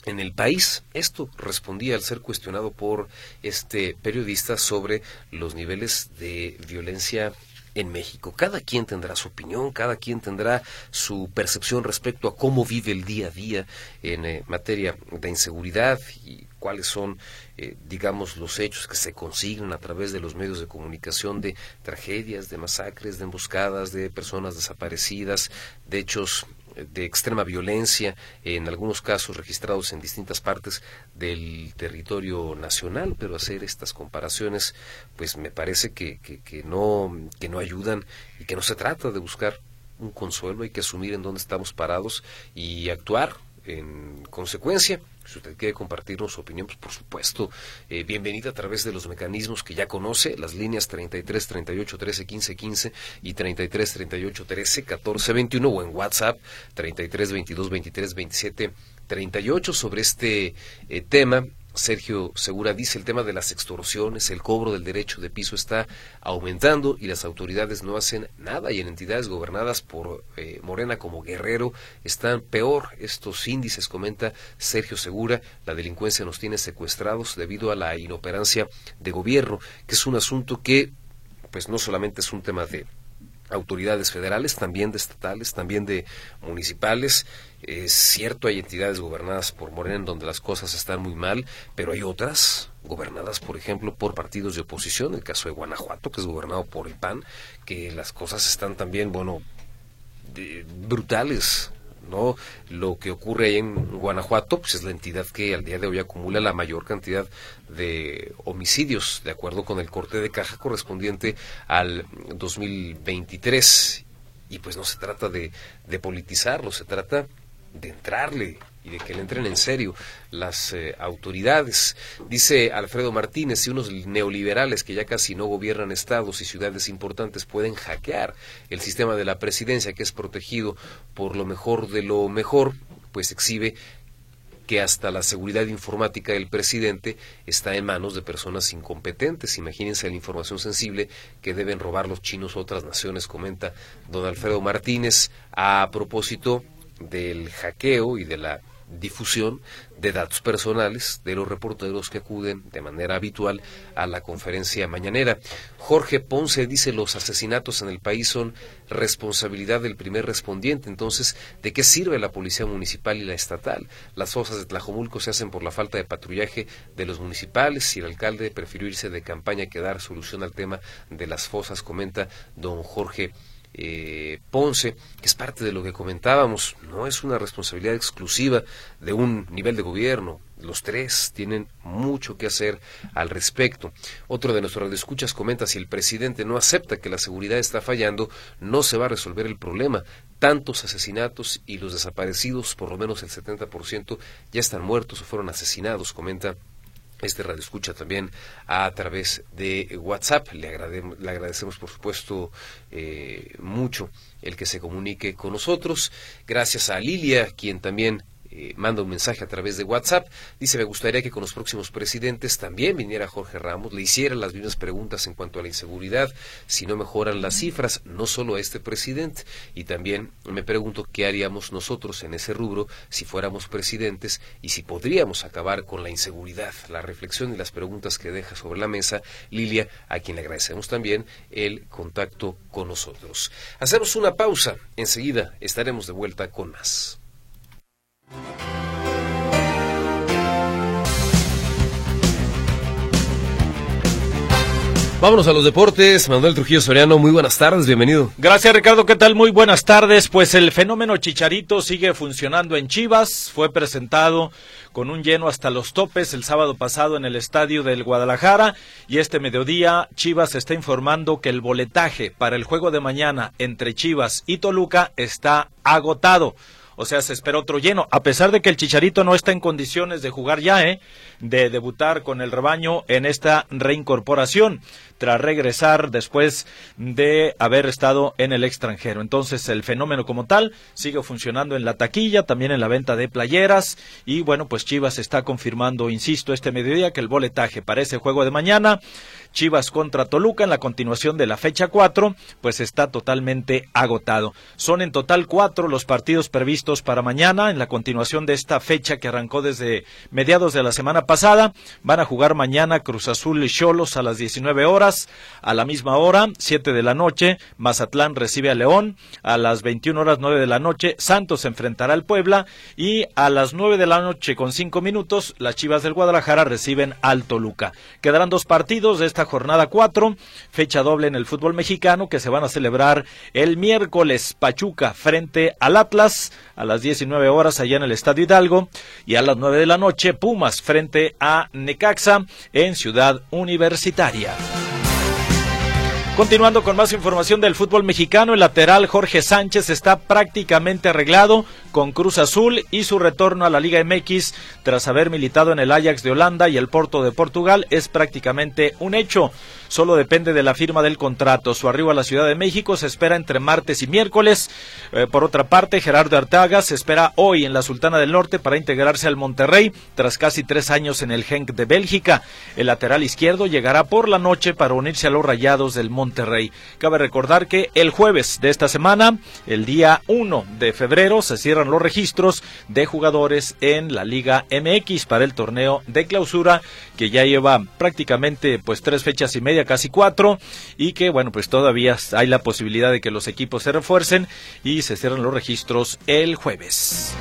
en el país. Esto respondía al ser cuestionado por este periodista sobre los niveles de violencia en México. Cada quien tendrá su opinión, cada quien tendrá su percepción respecto a cómo vive el día a día en eh, materia de inseguridad y cuáles son, eh, digamos, los hechos que se consiguen a través de los medios de comunicación de tragedias, de masacres, de emboscadas, de personas desaparecidas, de hechos eh, de extrema violencia, en algunos casos registrados en distintas partes del territorio nacional, pero hacer estas comparaciones, pues me parece que, que, no, que no ayudan y que no se trata de buscar un consuelo, hay que asumir en dónde estamos parados y actuar en consecuencia. Si usted quiere compartirnos su opinión, pues por supuesto, eh, bienvenida a través de los mecanismos que ya conoce, las líneas 33 38 13 15 15 y 33 38 13 14 21 o en WhatsApp 33 22 23 27 38 sobre este eh, tema Sergio Segura dice el tema de las extorsiones, el cobro del derecho de piso está aumentando y las autoridades no hacen nada y en entidades gobernadas por eh, Morena como Guerrero están peor. Estos índices, comenta Sergio Segura, la delincuencia nos tiene secuestrados debido a la inoperancia de gobierno, que es un asunto que pues no solamente es un tema de autoridades federales, también de estatales, también de municipales. Es cierto, hay entidades gobernadas por Morena en donde las cosas están muy mal, pero hay otras gobernadas, por ejemplo, por partidos de oposición, el caso de Guanajuato, que es gobernado por el PAN, que las cosas están también, bueno, brutales ¿no? Lo que ocurre en Guanajuato pues es la entidad que al día de hoy acumula la mayor cantidad de homicidios, de acuerdo con el corte de caja correspondiente al 2023. Y pues no se trata de, de politizarlo, se trata de entrarle y de que le entren en serio las eh, autoridades. Dice Alfredo Martínez, si unos neoliberales que ya casi no gobiernan estados y ciudades importantes pueden hackear el sistema de la presidencia que es protegido por lo mejor de lo mejor, pues exhibe que hasta la seguridad informática del presidente está en manos de personas incompetentes. Imagínense la información sensible que deben robar los chinos otras naciones, comenta don Alfredo Martínez a propósito del hackeo y de la difusión de datos personales de los reporteros que acuden de manera habitual a la conferencia mañanera. Jorge Ponce dice los asesinatos en el país son responsabilidad del primer respondiente. Entonces, ¿de qué sirve la policía municipal y la estatal? Las fosas de Tlajomulco se hacen por la falta de patrullaje de los municipales y el alcalde prefirió irse de campaña que dar solución al tema de las fosas, comenta don Jorge eh, Ponce, que es parte de lo que comentábamos, no es una responsabilidad exclusiva de un nivel de gobierno. Los tres tienen mucho que hacer al respecto. Otro de nuestros radioescuchas comenta si el presidente no acepta que la seguridad está fallando, no se va a resolver el problema. Tantos asesinatos y los desaparecidos, por lo menos el 70%, ya están muertos o fueron asesinados, comenta este radio escucha también a través de WhatsApp. Le, le agradecemos, por supuesto, eh, mucho el que se comunique con nosotros. Gracias a Lilia, quien también eh, manda un mensaje a través de WhatsApp. Dice, me gustaría que con los próximos presidentes también viniera Jorge Ramos, le hiciera las mismas preguntas en cuanto a la inseguridad, si no mejoran las cifras, no solo a este presidente. Y también me pregunto qué haríamos nosotros en ese rubro si fuéramos presidentes y si podríamos acabar con la inseguridad. La reflexión y las preguntas que deja sobre la mesa Lilia, a quien le agradecemos también el contacto con nosotros. Hacemos una pausa, enseguida estaremos de vuelta con más. Vámonos a los deportes. Manuel Trujillo Soriano, muy buenas tardes, bienvenido. Gracias Ricardo, ¿qué tal? Muy buenas tardes. Pues el fenómeno Chicharito sigue funcionando en Chivas. Fue presentado con un lleno hasta los topes el sábado pasado en el estadio del Guadalajara. Y este mediodía Chivas está informando que el boletaje para el juego de mañana entre Chivas y Toluca está agotado. O sea, se espera otro lleno, a pesar de que el Chicharito no está en condiciones de jugar ya, ¿eh? De debutar con el rebaño en esta reincorporación, tras regresar después de haber estado en el extranjero. Entonces, el fenómeno como tal sigue funcionando en la taquilla, también en la venta de playeras, y bueno, pues Chivas está confirmando, insisto, este mediodía que el boletaje para ese juego de mañana Chivas contra Toluca en la continuación de la fecha 4, pues está totalmente agotado. Son en total cuatro los partidos previstos para mañana en la continuación de esta fecha que arrancó desde mediados de la semana pasada. Van a jugar mañana Cruz Azul y Cholos a las 19 horas. A la misma hora, 7 de la noche, Mazatlán recibe a León. A las 21 horas 9 de la noche, Santos enfrentará al Puebla. Y a las 9 de la noche con 5 minutos, las Chivas del Guadalajara reciben al Toluca. Quedarán dos partidos de esta jornada 4, fecha doble en el fútbol mexicano que se van a celebrar el miércoles Pachuca frente al Atlas a las 19 horas allá en el Estadio Hidalgo y a las 9 de la noche Pumas frente a Necaxa en Ciudad Universitaria. Continuando con más información del fútbol mexicano, el lateral Jorge Sánchez está prácticamente arreglado con Cruz Azul y su retorno a la Liga MX tras haber militado en el Ajax de Holanda y el Porto de Portugal es prácticamente un hecho solo depende de la firma del contrato. Su arribo a la Ciudad de México se espera entre martes y miércoles. Eh, por otra parte, Gerardo Artaga se espera hoy en la Sultana del Norte para integrarse al Monterrey tras casi tres años en el Genk de Bélgica. El lateral izquierdo llegará por la noche para unirse a los Rayados del Monterrey. Cabe recordar que el jueves de esta semana, el día 1 de febrero, se cierra los registros de jugadores en la Liga MX para el torneo de clausura que ya lleva prácticamente pues tres fechas y media, casi cuatro, y que bueno pues todavía hay la posibilidad de que los equipos se refuercen y se cierran los registros el jueves.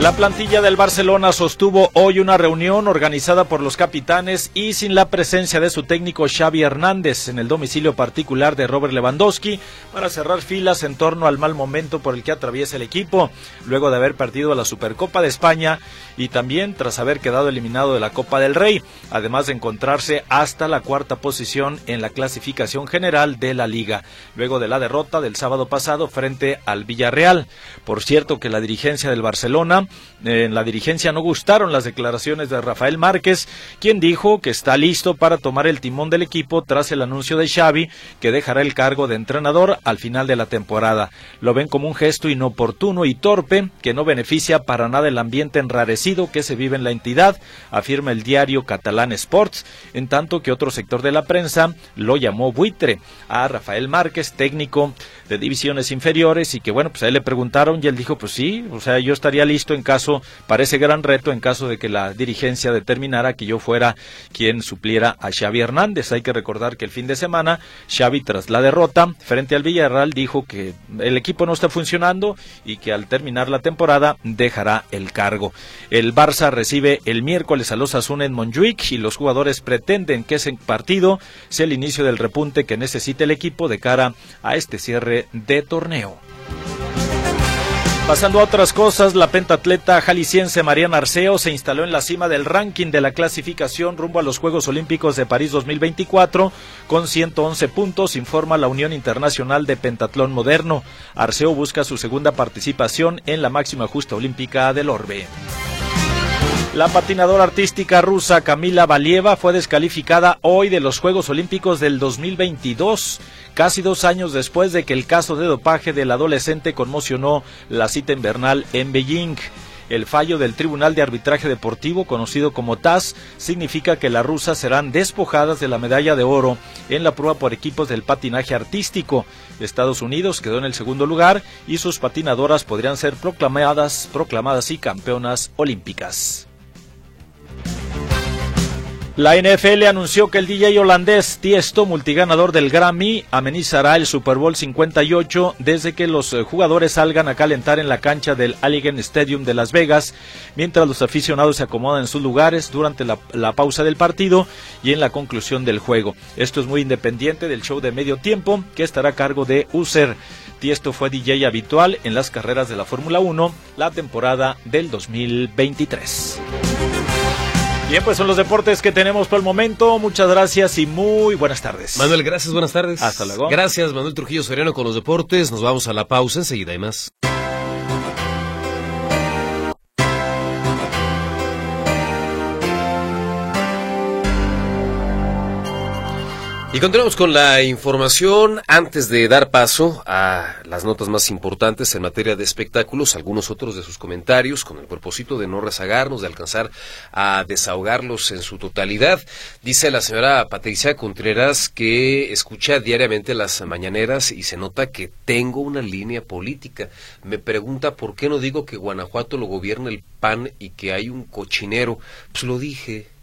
La plantilla del Barcelona sostuvo hoy una reunión organizada por los capitanes y sin la presencia de su técnico Xavi Hernández en el domicilio particular de Robert Lewandowski para cerrar filas en torno al mal momento por el que atraviesa el equipo, luego de haber perdido la Supercopa de España y también tras haber quedado eliminado de la Copa del Rey, además de encontrarse hasta la cuarta posición en la clasificación general de la liga, luego de la derrota del sábado pasado frente al Villarreal. Por cierto que la dirigencia del Barcelona en la dirigencia no gustaron las declaraciones de Rafael Márquez, quien dijo que está listo para tomar el timón del equipo tras el anuncio de Xavi, que dejará el cargo de entrenador al final de la temporada. Lo ven como un gesto inoportuno y torpe que no beneficia para nada el ambiente enrarecido que se vive en la entidad, afirma el diario catalán Sports, en tanto que otro sector de la prensa lo llamó buitre a Rafael Márquez, técnico de divisiones inferiores, y que bueno, pues a él le preguntaron y él dijo, pues sí, o sea, yo estaría listo en caso, para ese gran reto, en caso de que la dirigencia determinara que yo fuera quien supliera a Xavi Hernández. Hay que recordar que el fin de semana, Xavi, tras la derrota frente al Villarreal, dijo que el equipo no está funcionando y que al terminar la temporada dejará el cargo. El Barça recibe el miércoles a los Asuna en Montjuic y los jugadores pretenden que ese partido sea el inicio del repunte que necesita el equipo de cara a este cierre de torneo. Pasando a otras cosas, la pentatleta jalisciense Mariana Arceo se instaló en la cima del ranking de la clasificación rumbo a los Juegos Olímpicos de París 2024 con 111 puntos, informa la Unión Internacional de Pentatlón Moderno. Arceo busca su segunda participación en la máxima justa olímpica del Orbe. La patinadora artística rusa Camila Valieva fue descalificada hoy de los Juegos Olímpicos del 2022, casi dos años después de que el caso de dopaje del adolescente conmocionó la cita invernal en Beijing. El fallo del Tribunal de Arbitraje Deportivo, conocido como TAS, significa que las rusas serán despojadas de la medalla de oro en la prueba por equipos del patinaje artístico. Estados Unidos quedó en el segundo lugar y sus patinadoras podrían ser proclamadas, proclamadas y campeonas olímpicas. La NFL anunció que el DJ holandés Tiesto, multiganador del Grammy, amenizará el Super Bowl 58 desde que los eh, jugadores salgan a calentar en la cancha del Allegheny Stadium de Las Vegas, mientras los aficionados se acomodan en sus lugares durante la, la pausa del partido y en la conclusión del juego. Esto es muy independiente del show de medio tiempo que estará a cargo de User. Tiesto fue DJ habitual en las carreras de la Fórmula 1 la temporada del 2023. Bien, pues son los deportes que tenemos por el momento. Muchas gracias y muy buenas tardes. Manuel, gracias, buenas tardes. Hasta luego. Gracias, Manuel Trujillo Soriano con los deportes. Nos vamos a la pausa, enseguida hay más. Y continuamos con la información antes de dar paso a las notas más importantes en materia de espectáculos, algunos otros de sus comentarios con el propósito de no rezagarnos, de alcanzar a desahogarlos en su totalidad. Dice la señora Patricia Contreras que escucha diariamente las mañaneras y se nota que tengo una línea política. Me pregunta por qué no digo que Guanajuato lo gobierna el PAN y que hay un cochinero. Pues lo dije,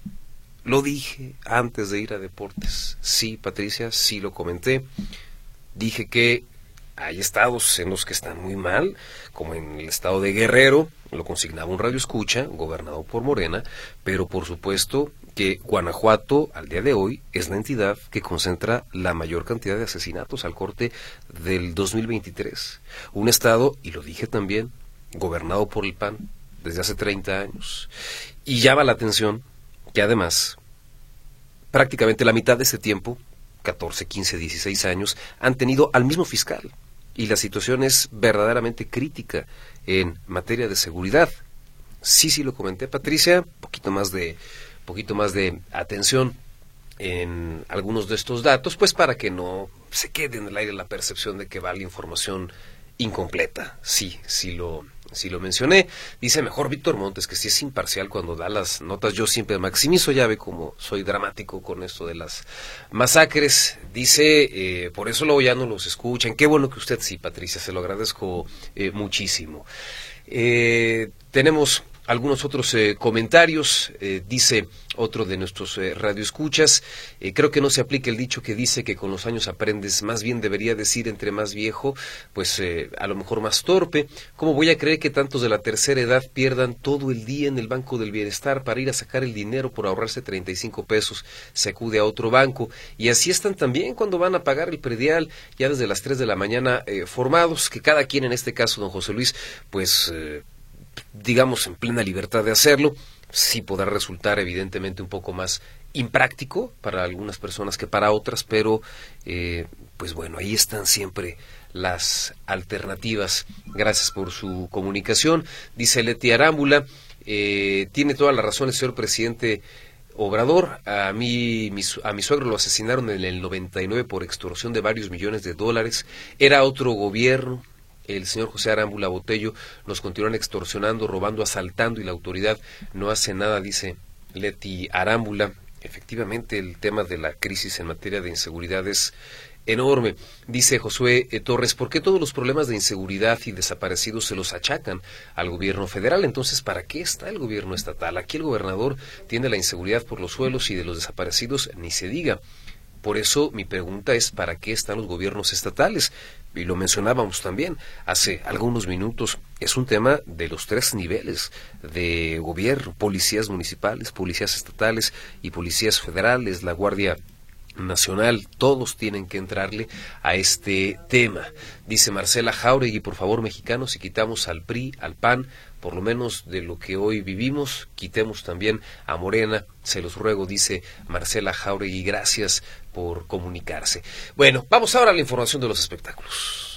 lo dije antes de ir a deportes. Sí, Patricia, sí lo comenté. Dije que hay estados en los que están muy mal, como en el estado de Guerrero, lo consignaba un radio escucha, gobernado por Morena, pero por supuesto que Guanajuato al día de hoy es la entidad que concentra la mayor cantidad de asesinatos al corte del 2023. Un estado, y lo dije también, gobernado por el PAN desde hace 30 años. Y llama la atención que además prácticamente la mitad de ese tiempo, 14, 15, 16 años, han tenido al mismo fiscal. Y la situación es verdaderamente crítica en materia de seguridad. Sí, sí lo comenté, Patricia, poquito más de poquito más de atención en algunos de estos datos, pues para que no se quede en el aire la percepción de que va la información incompleta. Sí, sí lo si lo mencioné. Dice mejor Víctor Montes que si es imparcial cuando da las notas. Yo siempre maximizo, ya ve como soy dramático con esto de las masacres. Dice, eh, por eso luego ya no los escuchan. Qué bueno que usted sí, Patricia, se lo agradezco eh, muchísimo. Eh, tenemos algunos otros eh, comentarios. Eh, dice otro de nuestros eh, radioescuchas, creo que no se aplica el dicho que dice que con los años aprendes, más bien debería decir entre más viejo, pues a lo mejor más torpe. ¿Cómo voy a creer que tantos de la tercera edad pierdan todo el día en el Banco del Bienestar para ir a sacar el dinero por ahorrarse 35 pesos? Se acude a otro banco. Y así están también cuando van a pagar el predial, ya desde las 3 de la mañana formados, que cada quien en este caso, don José Luis, pues digamos, en plena libertad de hacerlo, sí podrá resultar evidentemente un poco más impráctico para algunas personas que para otras, pero eh, pues bueno, ahí están siempre las alternativas. Gracias por su comunicación. Dice Leti Arámbula, eh, tiene toda la razón el señor presidente Obrador. A mí, a mi suegro lo asesinaron en el 99 por extorsión de varios millones de dólares. Era otro gobierno, el señor José Arámbula Botello nos continúan extorsionando, robando, asaltando y la autoridad no hace nada, dice Leti Arámbula. Efectivamente, el tema de la crisis en materia de inseguridad es enorme. Dice Josué eh, Torres, ¿por qué todos los problemas de inseguridad y desaparecidos se los achacan al gobierno federal? Entonces, ¿para qué está el gobierno estatal? Aquí el gobernador tiene la inseguridad por los suelos y de los desaparecidos ni se diga. Por eso mi pregunta es, ¿para qué están los gobiernos estatales? Y lo mencionábamos también hace algunos minutos, es un tema de los tres niveles de gobierno, policías municipales, policías estatales y policías federales, la Guardia Nacional, todos tienen que entrarle a este tema. Dice Marcela Jauregui, por favor, mexicanos, si quitamos al PRI, al PAN, por lo menos de lo que hoy vivimos, quitemos también a Morena, se los ruego, dice Marcela Jauregui, gracias por comunicarse. Bueno, vamos ahora a la información de los espectáculos.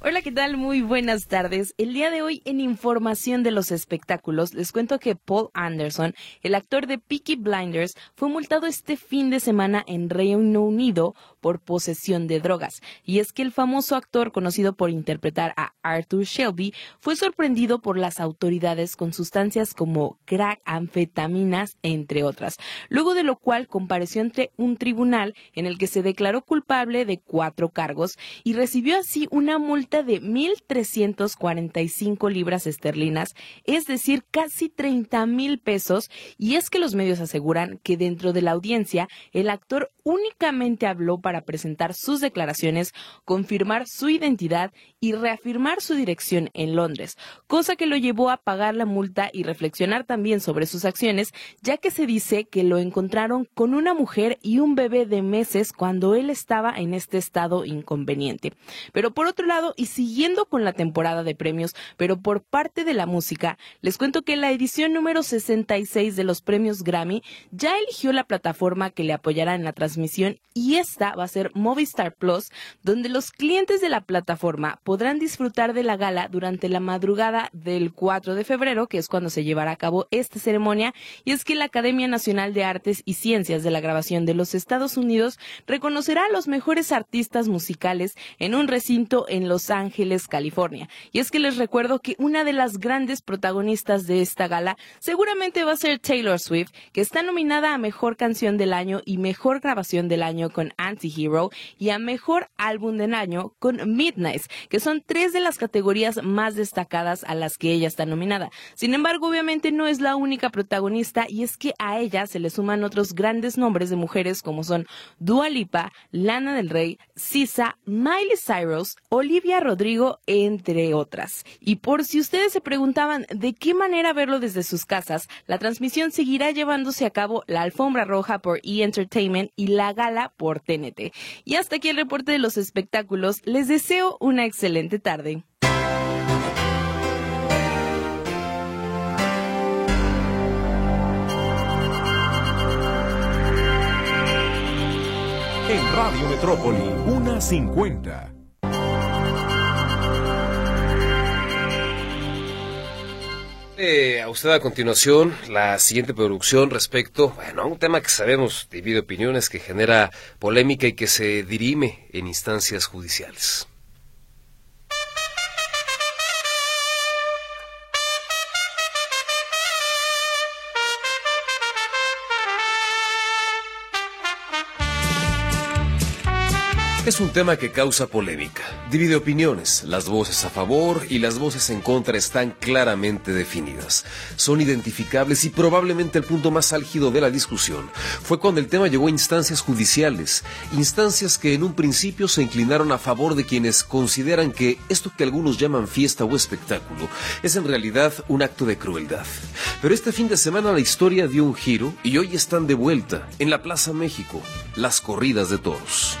Hola, ¿qué tal? Muy buenas tardes. El día de hoy en Información de los Espectáculos les cuento que Paul Anderson, el actor de Peaky Blinders, fue multado este fin de semana en Reino Unido por posesión de drogas. Y es que el famoso actor conocido por interpretar a Arthur Shelby fue sorprendido por las autoridades con sustancias como crack, anfetaminas, entre otras. Luego de lo cual compareció ante un tribunal en el que se declaró culpable de cuatro cargos y recibió así una multa de 1.345 libras esterlinas, es decir, casi 30 mil pesos, y es que los medios aseguran que dentro de la audiencia el actor únicamente habló para presentar sus declaraciones, confirmar su identidad y reafirmar su dirección en Londres, cosa que lo llevó a pagar la multa y reflexionar también sobre sus acciones, ya que se dice que lo encontraron con una mujer y un bebé de meses cuando él estaba en este estado inconveniente. Pero por otro lado, y siguiendo con la temporada de premios, pero por parte de la música, les cuento que la edición número 66 de los premios Grammy ya eligió la plataforma que le apoyará en la transmisión y esta va a ser Movistar Plus, donde los clientes de la plataforma podrán disfrutar de la gala durante la madrugada del 4 de febrero, que es cuando se llevará a cabo esta ceremonia, y es que la Academia Nacional de Artes y Ciencias de la Grabación de los Estados Unidos reconocerá a los mejores artistas musicales en un recinto en Los Ángeles, California. Y es que les recuerdo que una de las grandes protagonistas de esta gala seguramente va a ser Taylor Swift, que está nominada a Mejor Canción del Año y Mejor Grabación del Año con Anti-Hero y a Mejor Álbum del Año con Midnight, que son tres de las categorías más destacadas a las que ella está nominada. Sin embargo, obviamente no es la única protagonista y es que a ella se le suman otros grandes nombres de mujeres como son Dua Lipa, Lana del Rey, Sisa, Miley Cyrus, Olivia Rodrigo, entre otras. Y por si ustedes se preguntaban de qué manera verlo desde sus casas, la transmisión seguirá llevándose a cabo la alfombra roja por E! Entertainment y la gala por Y hasta aquí el reporte de los espectáculos. Les deseo una excelente tarde. En Radio Metrópoli, una 50. Eh, a usted a continuación la siguiente producción respecto bueno, a un tema que sabemos, divide opiniones, que genera polémica y que se dirime en instancias judiciales. Es un tema que causa polémica, divide opiniones, las voces a favor y las voces en contra están claramente definidas, son identificables y probablemente el punto más álgido de la discusión fue cuando el tema llegó a instancias judiciales, instancias que en un principio se inclinaron a favor de quienes consideran que esto que algunos llaman fiesta o espectáculo es en realidad un acto de crueldad. Pero este fin de semana la historia dio un giro y hoy están de vuelta en la Plaza México, las corridas de toros.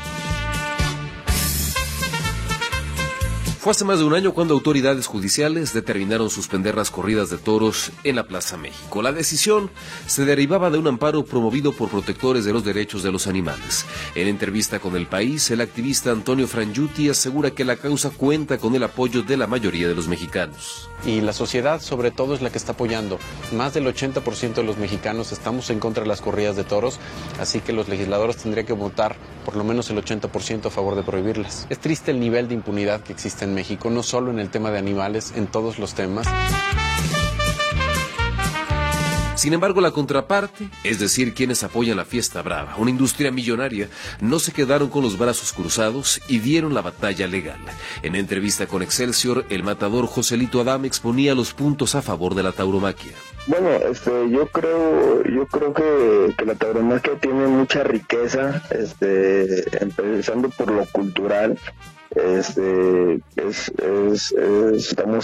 Fue hace más de un año cuando autoridades judiciales determinaron suspender las corridas de toros en la Plaza México. La decisión se derivaba de un amparo promovido por protectores de los derechos de los animales. En entrevista con El País, el activista Antonio Frangiuti asegura que la causa cuenta con el apoyo de la mayoría de los mexicanos. Y la sociedad sobre todo es la que está apoyando. Más del 80% de los mexicanos estamos en contra de las corridas de toros, así que los legisladores tendrían que votar por lo menos el 80% a favor de prohibirlas. Es triste el nivel de impunidad que existe en México, no solo en el tema de animales, en todos los temas. Sin embargo, la contraparte, es decir, quienes apoyan la fiesta brava, una industria millonaria, no se quedaron con los brazos cruzados y dieron la batalla legal. En entrevista con Excelsior, el matador Joselito Adam exponía los puntos a favor de la tauromaquia. Bueno, este, yo creo, yo creo que, la tauromaquia tiene mucha riqueza, este, empezando por lo cultural, este es, es,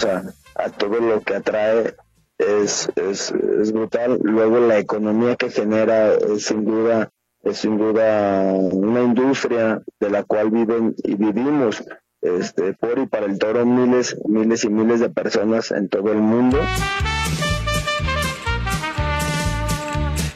a, a, todo lo que atrae es, es, es, brutal. Luego la economía que genera es sin duda es sin duda una industria de la cual viven y vivimos este por y para el toro miles miles y miles de personas en todo el mundo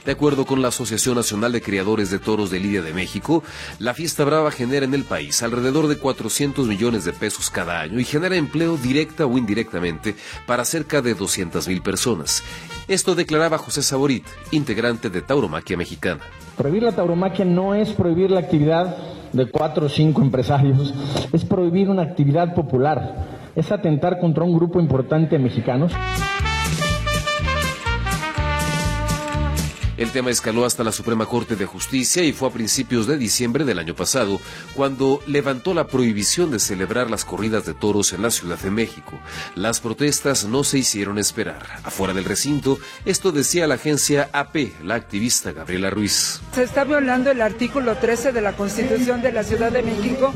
De acuerdo con la Asociación Nacional de Criadores de Toros de Lidia de México, la fiesta brava genera en el país alrededor de 400 millones de pesos cada año y genera empleo directa o indirectamente para cerca de 200 mil personas. Esto declaraba José Saborit, integrante de Tauromaquia Mexicana. Prohibir la tauromaquia no es prohibir la actividad de cuatro o cinco empresarios, es prohibir una actividad popular, es atentar contra un grupo importante de mexicanos. El tema escaló hasta la Suprema Corte de Justicia y fue a principios de diciembre del año pasado cuando levantó la prohibición de celebrar las corridas de toros en la Ciudad de México. Las protestas no se hicieron esperar. Afuera del recinto, esto decía la agencia AP, la activista Gabriela Ruiz. Se está violando el artículo 13 de la Constitución de la Ciudad de México,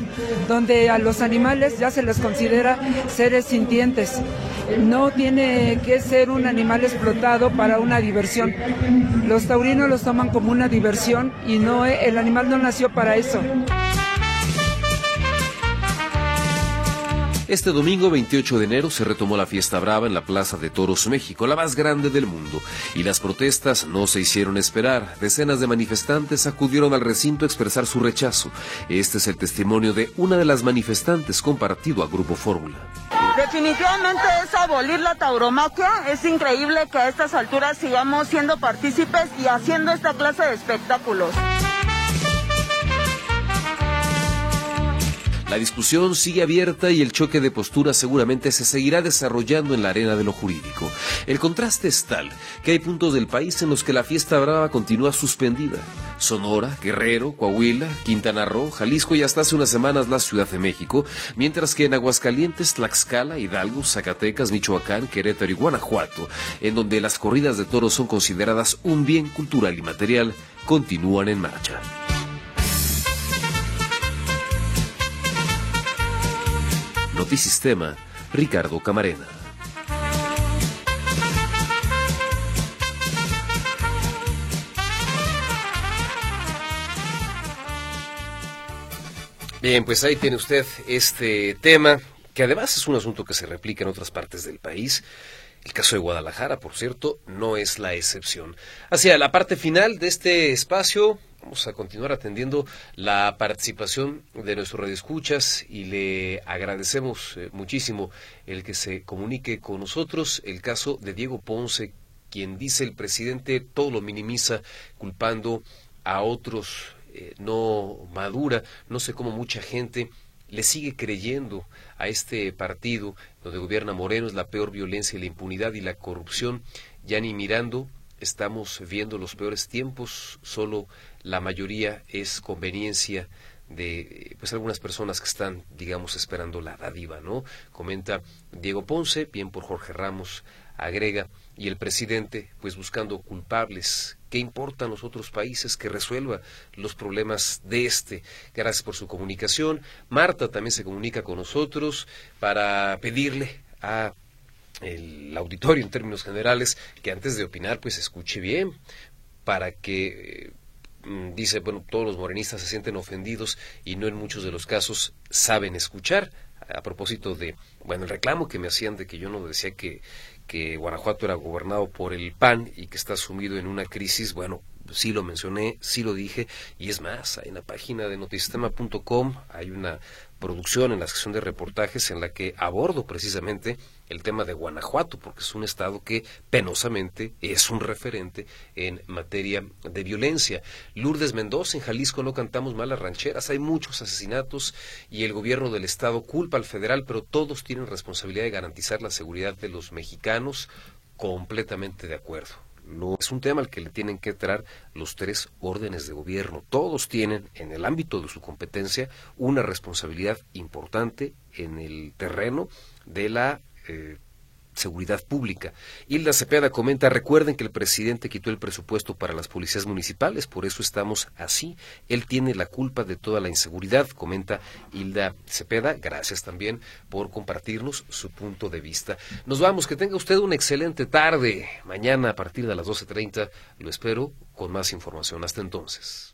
donde a los animales ya se les considera seres sintientes. No tiene que ser un animal explotado para una diversión. Taurinos los toman como una diversión y no el animal no nació para eso. Este domingo 28 de enero se retomó la fiesta brava en la Plaza de Toros México, la más grande del mundo, y las protestas no se hicieron esperar. Decenas de manifestantes acudieron al recinto a expresar su rechazo. Este es el testimonio de una de las manifestantes compartido a Grupo Fórmula. Definitivamente es abolir la tauromaquia. Es increíble que a estas alturas sigamos siendo partícipes y haciendo esta clase de espectáculos. La discusión sigue abierta y el choque de posturas seguramente se seguirá desarrollando en la arena de lo jurídico. El contraste es tal que hay puntos del país en los que la fiesta brava continúa suspendida. Sonora, Guerrero, Coahuila, Quintana Roo, Jalisco y hasta hace unas semanas la Ciudad de México, mientras que en Aguascalientes, Tlaxcala, Hidalgo, Zacatecas, Michoacán, Querétaro y Guanajuato, en donde las corridas de toros son consideradas un bien cultural y material, continúan en marcha. Notisistema, Ricardo Camarena. Bien, pues ahí tiene usted este tema, que además es un asunto que se replica en otras partes del país. El caso de Guadalajara, por cierto, no es la excepción. Hacia la parte final de este espacio, vamos a continuar atendiendo la participación de nuestros radioescuchas y le agradecemos eh, muchísimo el que se comunique con nosotros el caso de Diego Ponce, quien dice el presidente todo lo minimiza culpando a otros, eh, no madura, no sé cómo mucha gente le sigue creyendo a este partido donde gobierna Moreno es la peor violencia y la impunidad y la corrupción. Ya ni mirando, estamos viendo los peores tiempos, solo la mayoría es conveniencia de pues algunas personas que están, digamos, esperando la dádiva, ¿no? Comenta Diego Ponce, bien por Jorge Ramos, agrega, y el presidente, pues buscando culpables. ¿Qué importan los otros países que resuelva los problemas de este? Gracias por su comunicación. Marta también se comunica con nosotros para pedirle a el auditorio en términos generales que antes de opinar pues escuche bien para que mm, dice bueno todos los morenistas se sienten ofendidos y no en muchos de los casos saben escuchar. A propósito de bueno el reclamo que me hacían de que yo no decía que que Guanajuato era gobernado por el PAN y que está sumido en una crisis, bueno, sí lo mencioné, sí lo dije, y es más, en la página de notisistema.com hay una producción en la sección de reportajes en la que abordo precisamente el tema de Guanajuato, porque es un estado que penosamente es un referente en materia de violencia. Lourdes Mendoza, en Jalisco no cantamos malas rancheras, hay muchos asesinatos y el gobierno del estado culpa al federal, pero todos tienen responsabilidad de garantizar la seguridad de los mexicanos, completamente de acuerdo. No es un tema al que le tienen que entrar los tres órdenes de gobierno. Todos tienen, en el ámbito de su competencia, una responsabilidad importante en el terreno de la eh, seguridad pública. Hilda Cepeda comenta, recuerden que el presidente quitó el presupuesto para las policías municipales, por eso estamos así. Él tiene la culpa de toda la inseguridad, comenta Hilda Cepeda. Gracias también por compartirnos su punto de vista. Nos vamos, que tenga usted una excelente tarde. Mañana a partir de las 12.30 lo espero con más información. Hasta entonces.